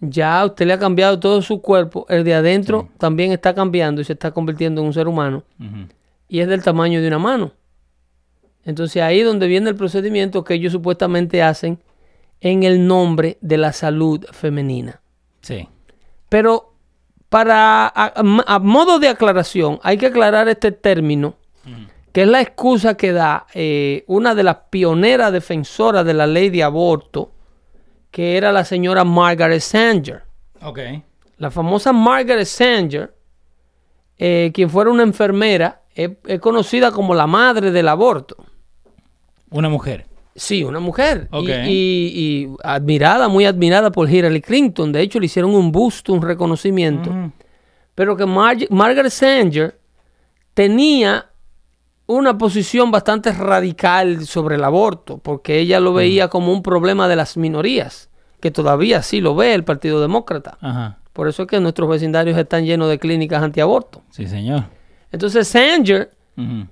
ya usted le ha cambiado todo su cuerpo, el de adentro también está cambiando y se está convirtiendo en un ser humano y es del tamaño de una mano. Entonces ahí es donde viene el procedimiento que ellos supuestamente hacen en el nombre de la salud femenina. Sí. Pero para a, a- a modo de aclaración hay que aclarar este término que es la excusa que da eh, una de las pioneras defensoras de la ley de aborto, que era la señora Margaret Sanger. Ok. La famosa Margaret Sanger, eh, quien fuera una enfermera, es, es conocida como la madre del aborto. Una mujer. Sí, una mujer. Y- Ok. Y, y admirada, muy admirada por Hillary Clinton. De hecho, le hicieron un busto, un reconocimiento. Pero que Marg- Margaret Sanger tenía una posición bastante radical sobre el aborto, porque ella lo veía como un problema de las minorías, que todavía sí lo ve el Partido Demócrata. Ajá. Por eso es que nuestros vecindarios están llenos de clínicas antiaborto. Sí, señor. Entonces Sanger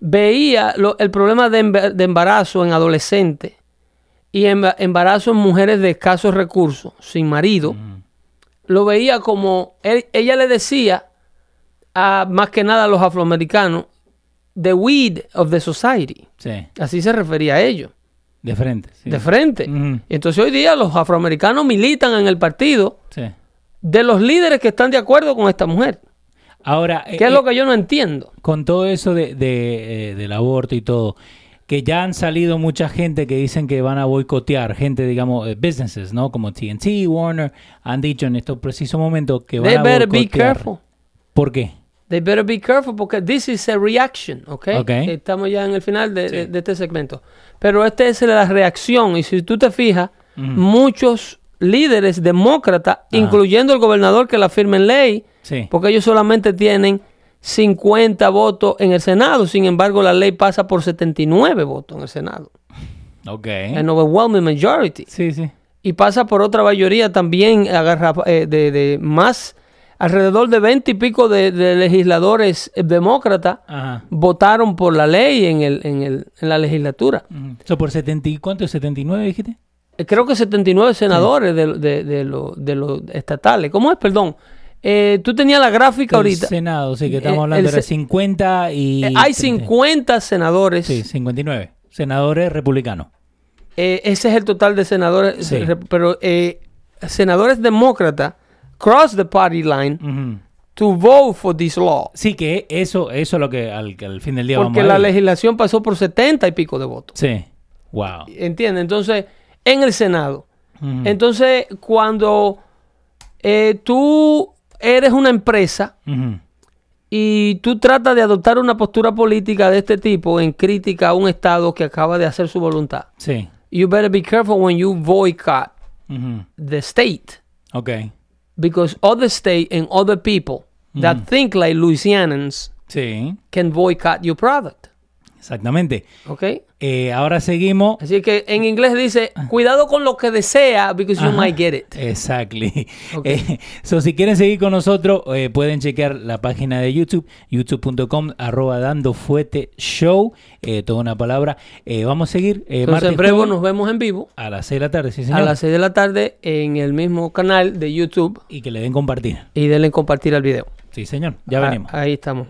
veía lo- el problema de, emba- de embarazo en adolescentes y emba- embarazo en mujeres de escasos recursos, sin marido. Lo veía como, él- ella le decía a más que nada a los afroamericanos, the weed of the society. Sí. Así se refería a ellos, De frente. sí. de frente. Entonces hoy día los afroamericanos militan en el partido Sí. de los líderes que están de acuerdo con esta mujer. Ahora, ¿Qué eh, es lo que yo no entiendo? con todo eso de, de, eh, del aborto y todo, que ya han salido mucha gente que dicen que van a boicotear, gente, digamos, eh, businesses, ¿no? Como TNT, Warner, han dicho en estos precisos momentos que van They a better be boicotear. careful. ¿Por qué? They better be careful porque this is a reaction, ¿ok? Ok. Estamos ya en el final de, de- de este segmento. Pero esta es la reacción y si tú te fijas, muchos líderes demócratas, incluyendo el gobernador que la firma en ley, Sí. porque ellos solamente tienen 50 votos en el Senado, sin embargo la ley pasa por 79 votos en el Senado, Ok. an overwhelming majority Sí, sí. y pasa por otra mayoría también agarra, eh, de, de más alrededor de 20 y pico de, de legisladores eh, demócratas Ajá. votaron por la ley en, el, en, el, en la legislatura. Ujú. So, ¿Por 70 y cuánto? ¿79 dijiste? Eh, Creo que 79 senadores de, de, de los de los estatales. ¿Cómo es? Perdón. Eh, tú tenías la gráfica El ahorita. Senado, sí, que estamos Eh, hablando de se- 50 y... Eh, hay 30. 50 senadores. Sí, 59. Senadores republicanos. Eh, ese es el total de senadores. Sí. Pero eh, senadores demócratas cross the party line to vote for this law. Sí, que eso, eso es lo que al, al fin del día Porque vamos a la legislación pasó por 70 y pico de votos. Sí. Wow. ¿Entiendes? Entonces, en el Senado. Entonces, cuando eh, tú eres una empresa y tú tratas de adoptar una postura política de este tipo en crítica a un Estado que acaba de hacer su voluntad, Sí. you better be careful when you boycott the state. Ok. Because other state and other people that mm. think like Louisianans Sí, can boycott your product. Exactamente. ¿Ok? Eh, ahora seguimos. Así que en inglés dice, cuidado con lo que desea, because you might get it. Exactly. Ok. Eh, so, si quieren seguir con nosotros, eh, pueden chequear la página de YouTube, youtube.com, arroba dando fuete show, eh, toda una palabra. Eh, vamos a seguir. eh, Entonces en breve nos vemos en vivo a las 6 de la tarde, sí, señor. a las 6 de la tarde en el mismo canal de YouTube Y que le den compartir. y denle compartir al video. Sí, señor. Ya Ah, venimos. Ahí estamos.